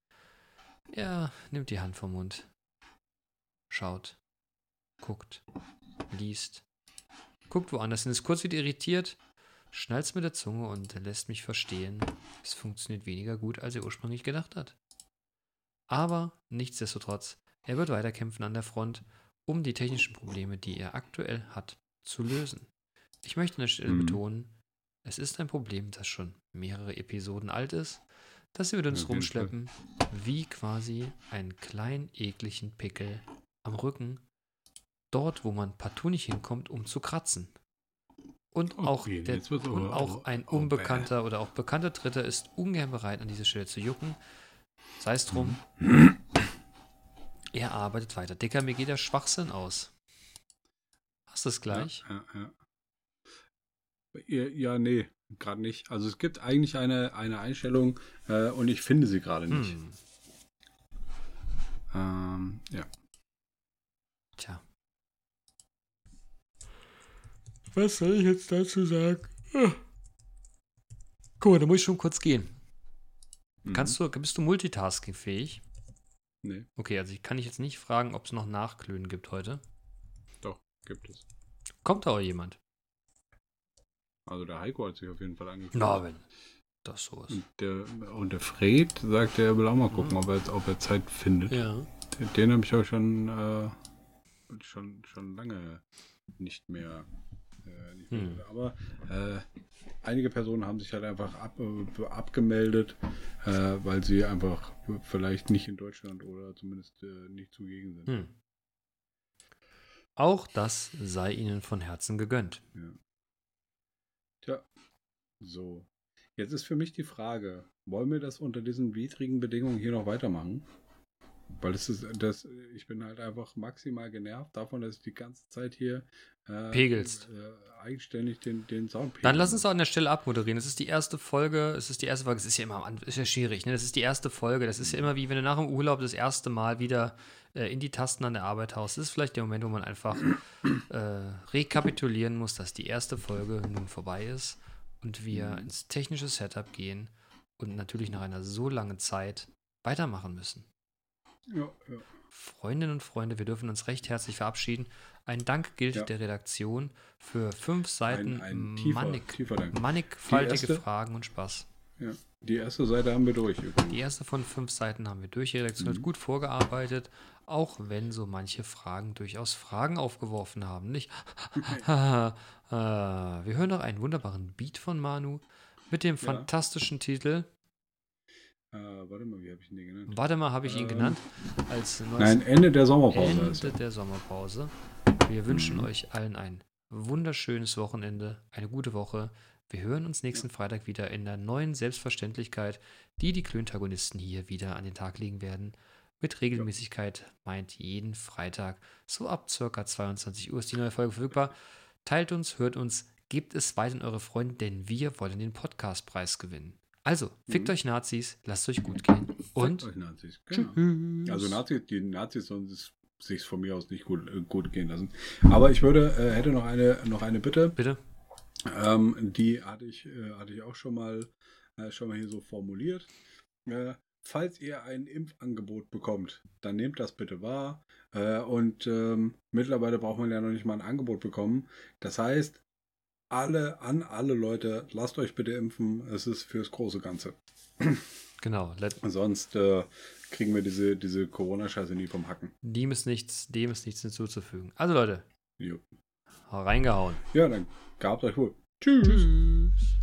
Speaker 3: Er nimmt die Hand vom Mund, schaut, guckt, liest, guckt woanders hin, ist kurz wieder irritiert, schnalzt mit der Zunge und lässt mich verstehen, es funktioniert weniger gut, als er ursprünglich gedacht hat. Aber nichtsdestotrotz, er wird weiterkämpfen an der Front, um die technischen Probleme, die er aktuell hat, zu lösen. Ich möchte an der Stelle
Speaker 2: Mhm.
Speaker 3: betonen, es ist ein Problem, das schon mehrere Episoden alt ist, das wir mit uns rumschleppen, wie quasi einen kleinen ekligen Pickel am Rücken, dort, wo man partout nicht hinkommt, um zu kratzen. Und auch,
Speaker 2: Okay,
Speaker 3: der,
Speaker 2: jetzt wird's
Speaker 3: und auch ein unbekannter oder auch bekannter Dritter ist ungern bereit, an dieser Stelle zu jucken. Sei es drum.
Speaker 2: Mhm.
Speaker 3: Er arbeitet weiter. Dicker, mir geht der Schwachsinn aus. Hast du es gleich?
Speaker 2: Ja, ja, ja. Ja, ja nee, gerade nicht. Also es gibt eigentlich eine, eine Einstellung äh, und ich finde sie gerade nicht.
Speaker 3: Hm.
Speaker 2: Ähm, ja.
Speaker 3: Tja. Was soll ich jetzt dazu sagen? Ah. Guck mal, da muss ich schon kurz gehen.
Speaker 2: Mhm.
Speaker 3: Kannst du, bist du multitaskingfähig?
Speaker 2: Nee,
Speaker 3: Okay, also ich kann dich jetzt nicht fragen, ob es noch Nachklönen gibt heute.
Speaker 2: doch, gibt es.
Speaker 3: Kommt da auch jemand?
Speaker 2: Also der Heiko hat sich auf jeden Fall angekündigt.
Speaker 3: Na, wenn das so ist.
Speaker 2: Und der, und der Fred sagt, er will auch mal gucken,
Speaker 3: Mhm.
Speaker 2: ob, er, ob er Zeit findet.
Speaker 3: Ja.
Speaker 2: Den, den habe ich auch schon, äh, schon, schon lange nicht mehr. Äh, nicht mehr
Speaker 3: Hm.
Speaker 2: Aber äh, einige Personen haben sich halt einfach ab, abgemeldet, äh, weil sie einfach vielleicht nicht in Deutschland oder zumindest äh, nicht zugegen sind.
Speaker 3: Hm. Auch das sei ihnen von Herzen gegönnt.
Speaker 2: Ja. So. Jetzt ist für mich die Frage, wollen wir das unter diesen widrigen Bedingungen hier noch weitermachen? Weil das ist, das, ich bin halt einfach maximal genervt davon, dass ich die ganze Zeit hier äh,
Speaker 3: Pegelst.
Speaker 2: Äh, eigenständig den, den Sound
Speaker 3: Dann
Speaker 2: pegeln
Speaker 3: lass uns an der Stelle abmoderieren. Es ist die erste Folge, es ist die erste Folge, es ist ja immer ist ja schwierig, ne? Das ist die erste Folge. Das ist ja immer wie wenn du nach dem Urlaub das erste Mal wieder äh, in die Tasten an der Arbeit haust. Das ist vielleicht der Moment, wo man einfach äh, rekapitulieren muss, dass die erste Folge nun vorbei ist und wir
Speaker 2: Mhm.
Speaker 3: ins technische Setup gehen und natürlich nach einer so langen Zeit weitermachen müssen.
Speaker 2: Ja, ja.
Speaker 3: Freundinnen und Freunde, wir dürfen uns recht herzlich verabschieden. Ein Dank gilt
Speaker 2: Ja.
Speaker 3: der Redaktion für fünf Seiten
Speaker 2: ein tiefer-
Speaker 3: mannig,
Speaker 2: tiefer
Speaker 3: mannigfaltige Fragen und Spaß.
Speaker 2: Ja. Die erste Seite haben wir durch übrigens.
Speaker 3: Die erste von fünf Seiten haben wir durch. Die Redaktion hat
Speaker 2: Mhm.
Speaker 3: gut vorgearbeitet, auch wenn so manche Fragen durchaus Fragen aufgeworfen haben. Nicht? Äh, wir hören noch einen wunderbaren Beat von Manu mit dem fantastischen Titel.
Speaker 2: Äh, warte mal, wie habe ich ihn denn genannt?
Speaker 3: Warte mal, habe ich ihn
Speaker 2: Ähm,
Speaker 3: genannt? Als
Speaker 2: Nein, Ende der Sommerpause
Speaker 3: Ende
Speaker 2: er.
Speaker 3: der Sommerpause. Wir wünschen
Speaker 2: Mhm.
Speaker 3: euch allen ein wunderschönes Wochenende, eine gute Woche. Wir hören uns nächsten Freitag wieder in der neuen Selbstverständlichkeit, die die Klöntagonisten hier wieder an den Tag legen werden. Mit Regelmäßigkeit meint jeden Freitag, so ab circa 22 Uhr ist die neue Folge verfügbar. Teilt uns, hört uns, gebt es weiter an eure Freunde, denn wir wollen den Podcastpreis gewinnen. Also, fickt
Speaker 2: Mhm.
Speaker 3: euch Nazis, lasst euch gut gehen und
Speaker 2: Euch Nazis. Genau.
Speaker 3: tschüss.
Speaker 2: Also Nazis, die Nazis sollen es sich von mir aus nicht gut, äh, gut gehen lassen. Aber ich würde, äh, hätte noch eine, noch eine Bitte.
Speaker 3: Bitte.
Speaker 2: Ähm, die hatte ich, äh, hatte ich auch schon mal, äh, schon mal hier so formuliert. Äh, falls ihr ein Impfangebot bekommt, dann nehmt das bitte wahr. Äh, und ähm, mittlerweile braucht man ja noch nicht mal ein Angebot bekommen. Das heißt, alle, an alle Leute, lasst euch bitte impfen. Es ist fürs große Ganze.
Speaker 3: Genau,
Speaker 2: Sonst äh, kriegen wir diese, diese Corona-Scheiße nie vom Hacken.
Speaker 3: Dem ist nichts, dem ist nichts hinzuzufügen. Also Leute,
Speaker 2: Jo.
Speaker 3: Reingehauen.
Speaker 2: Ja, dann gab's euch wohl. Tschüss.
Speaker 3: Tschüss.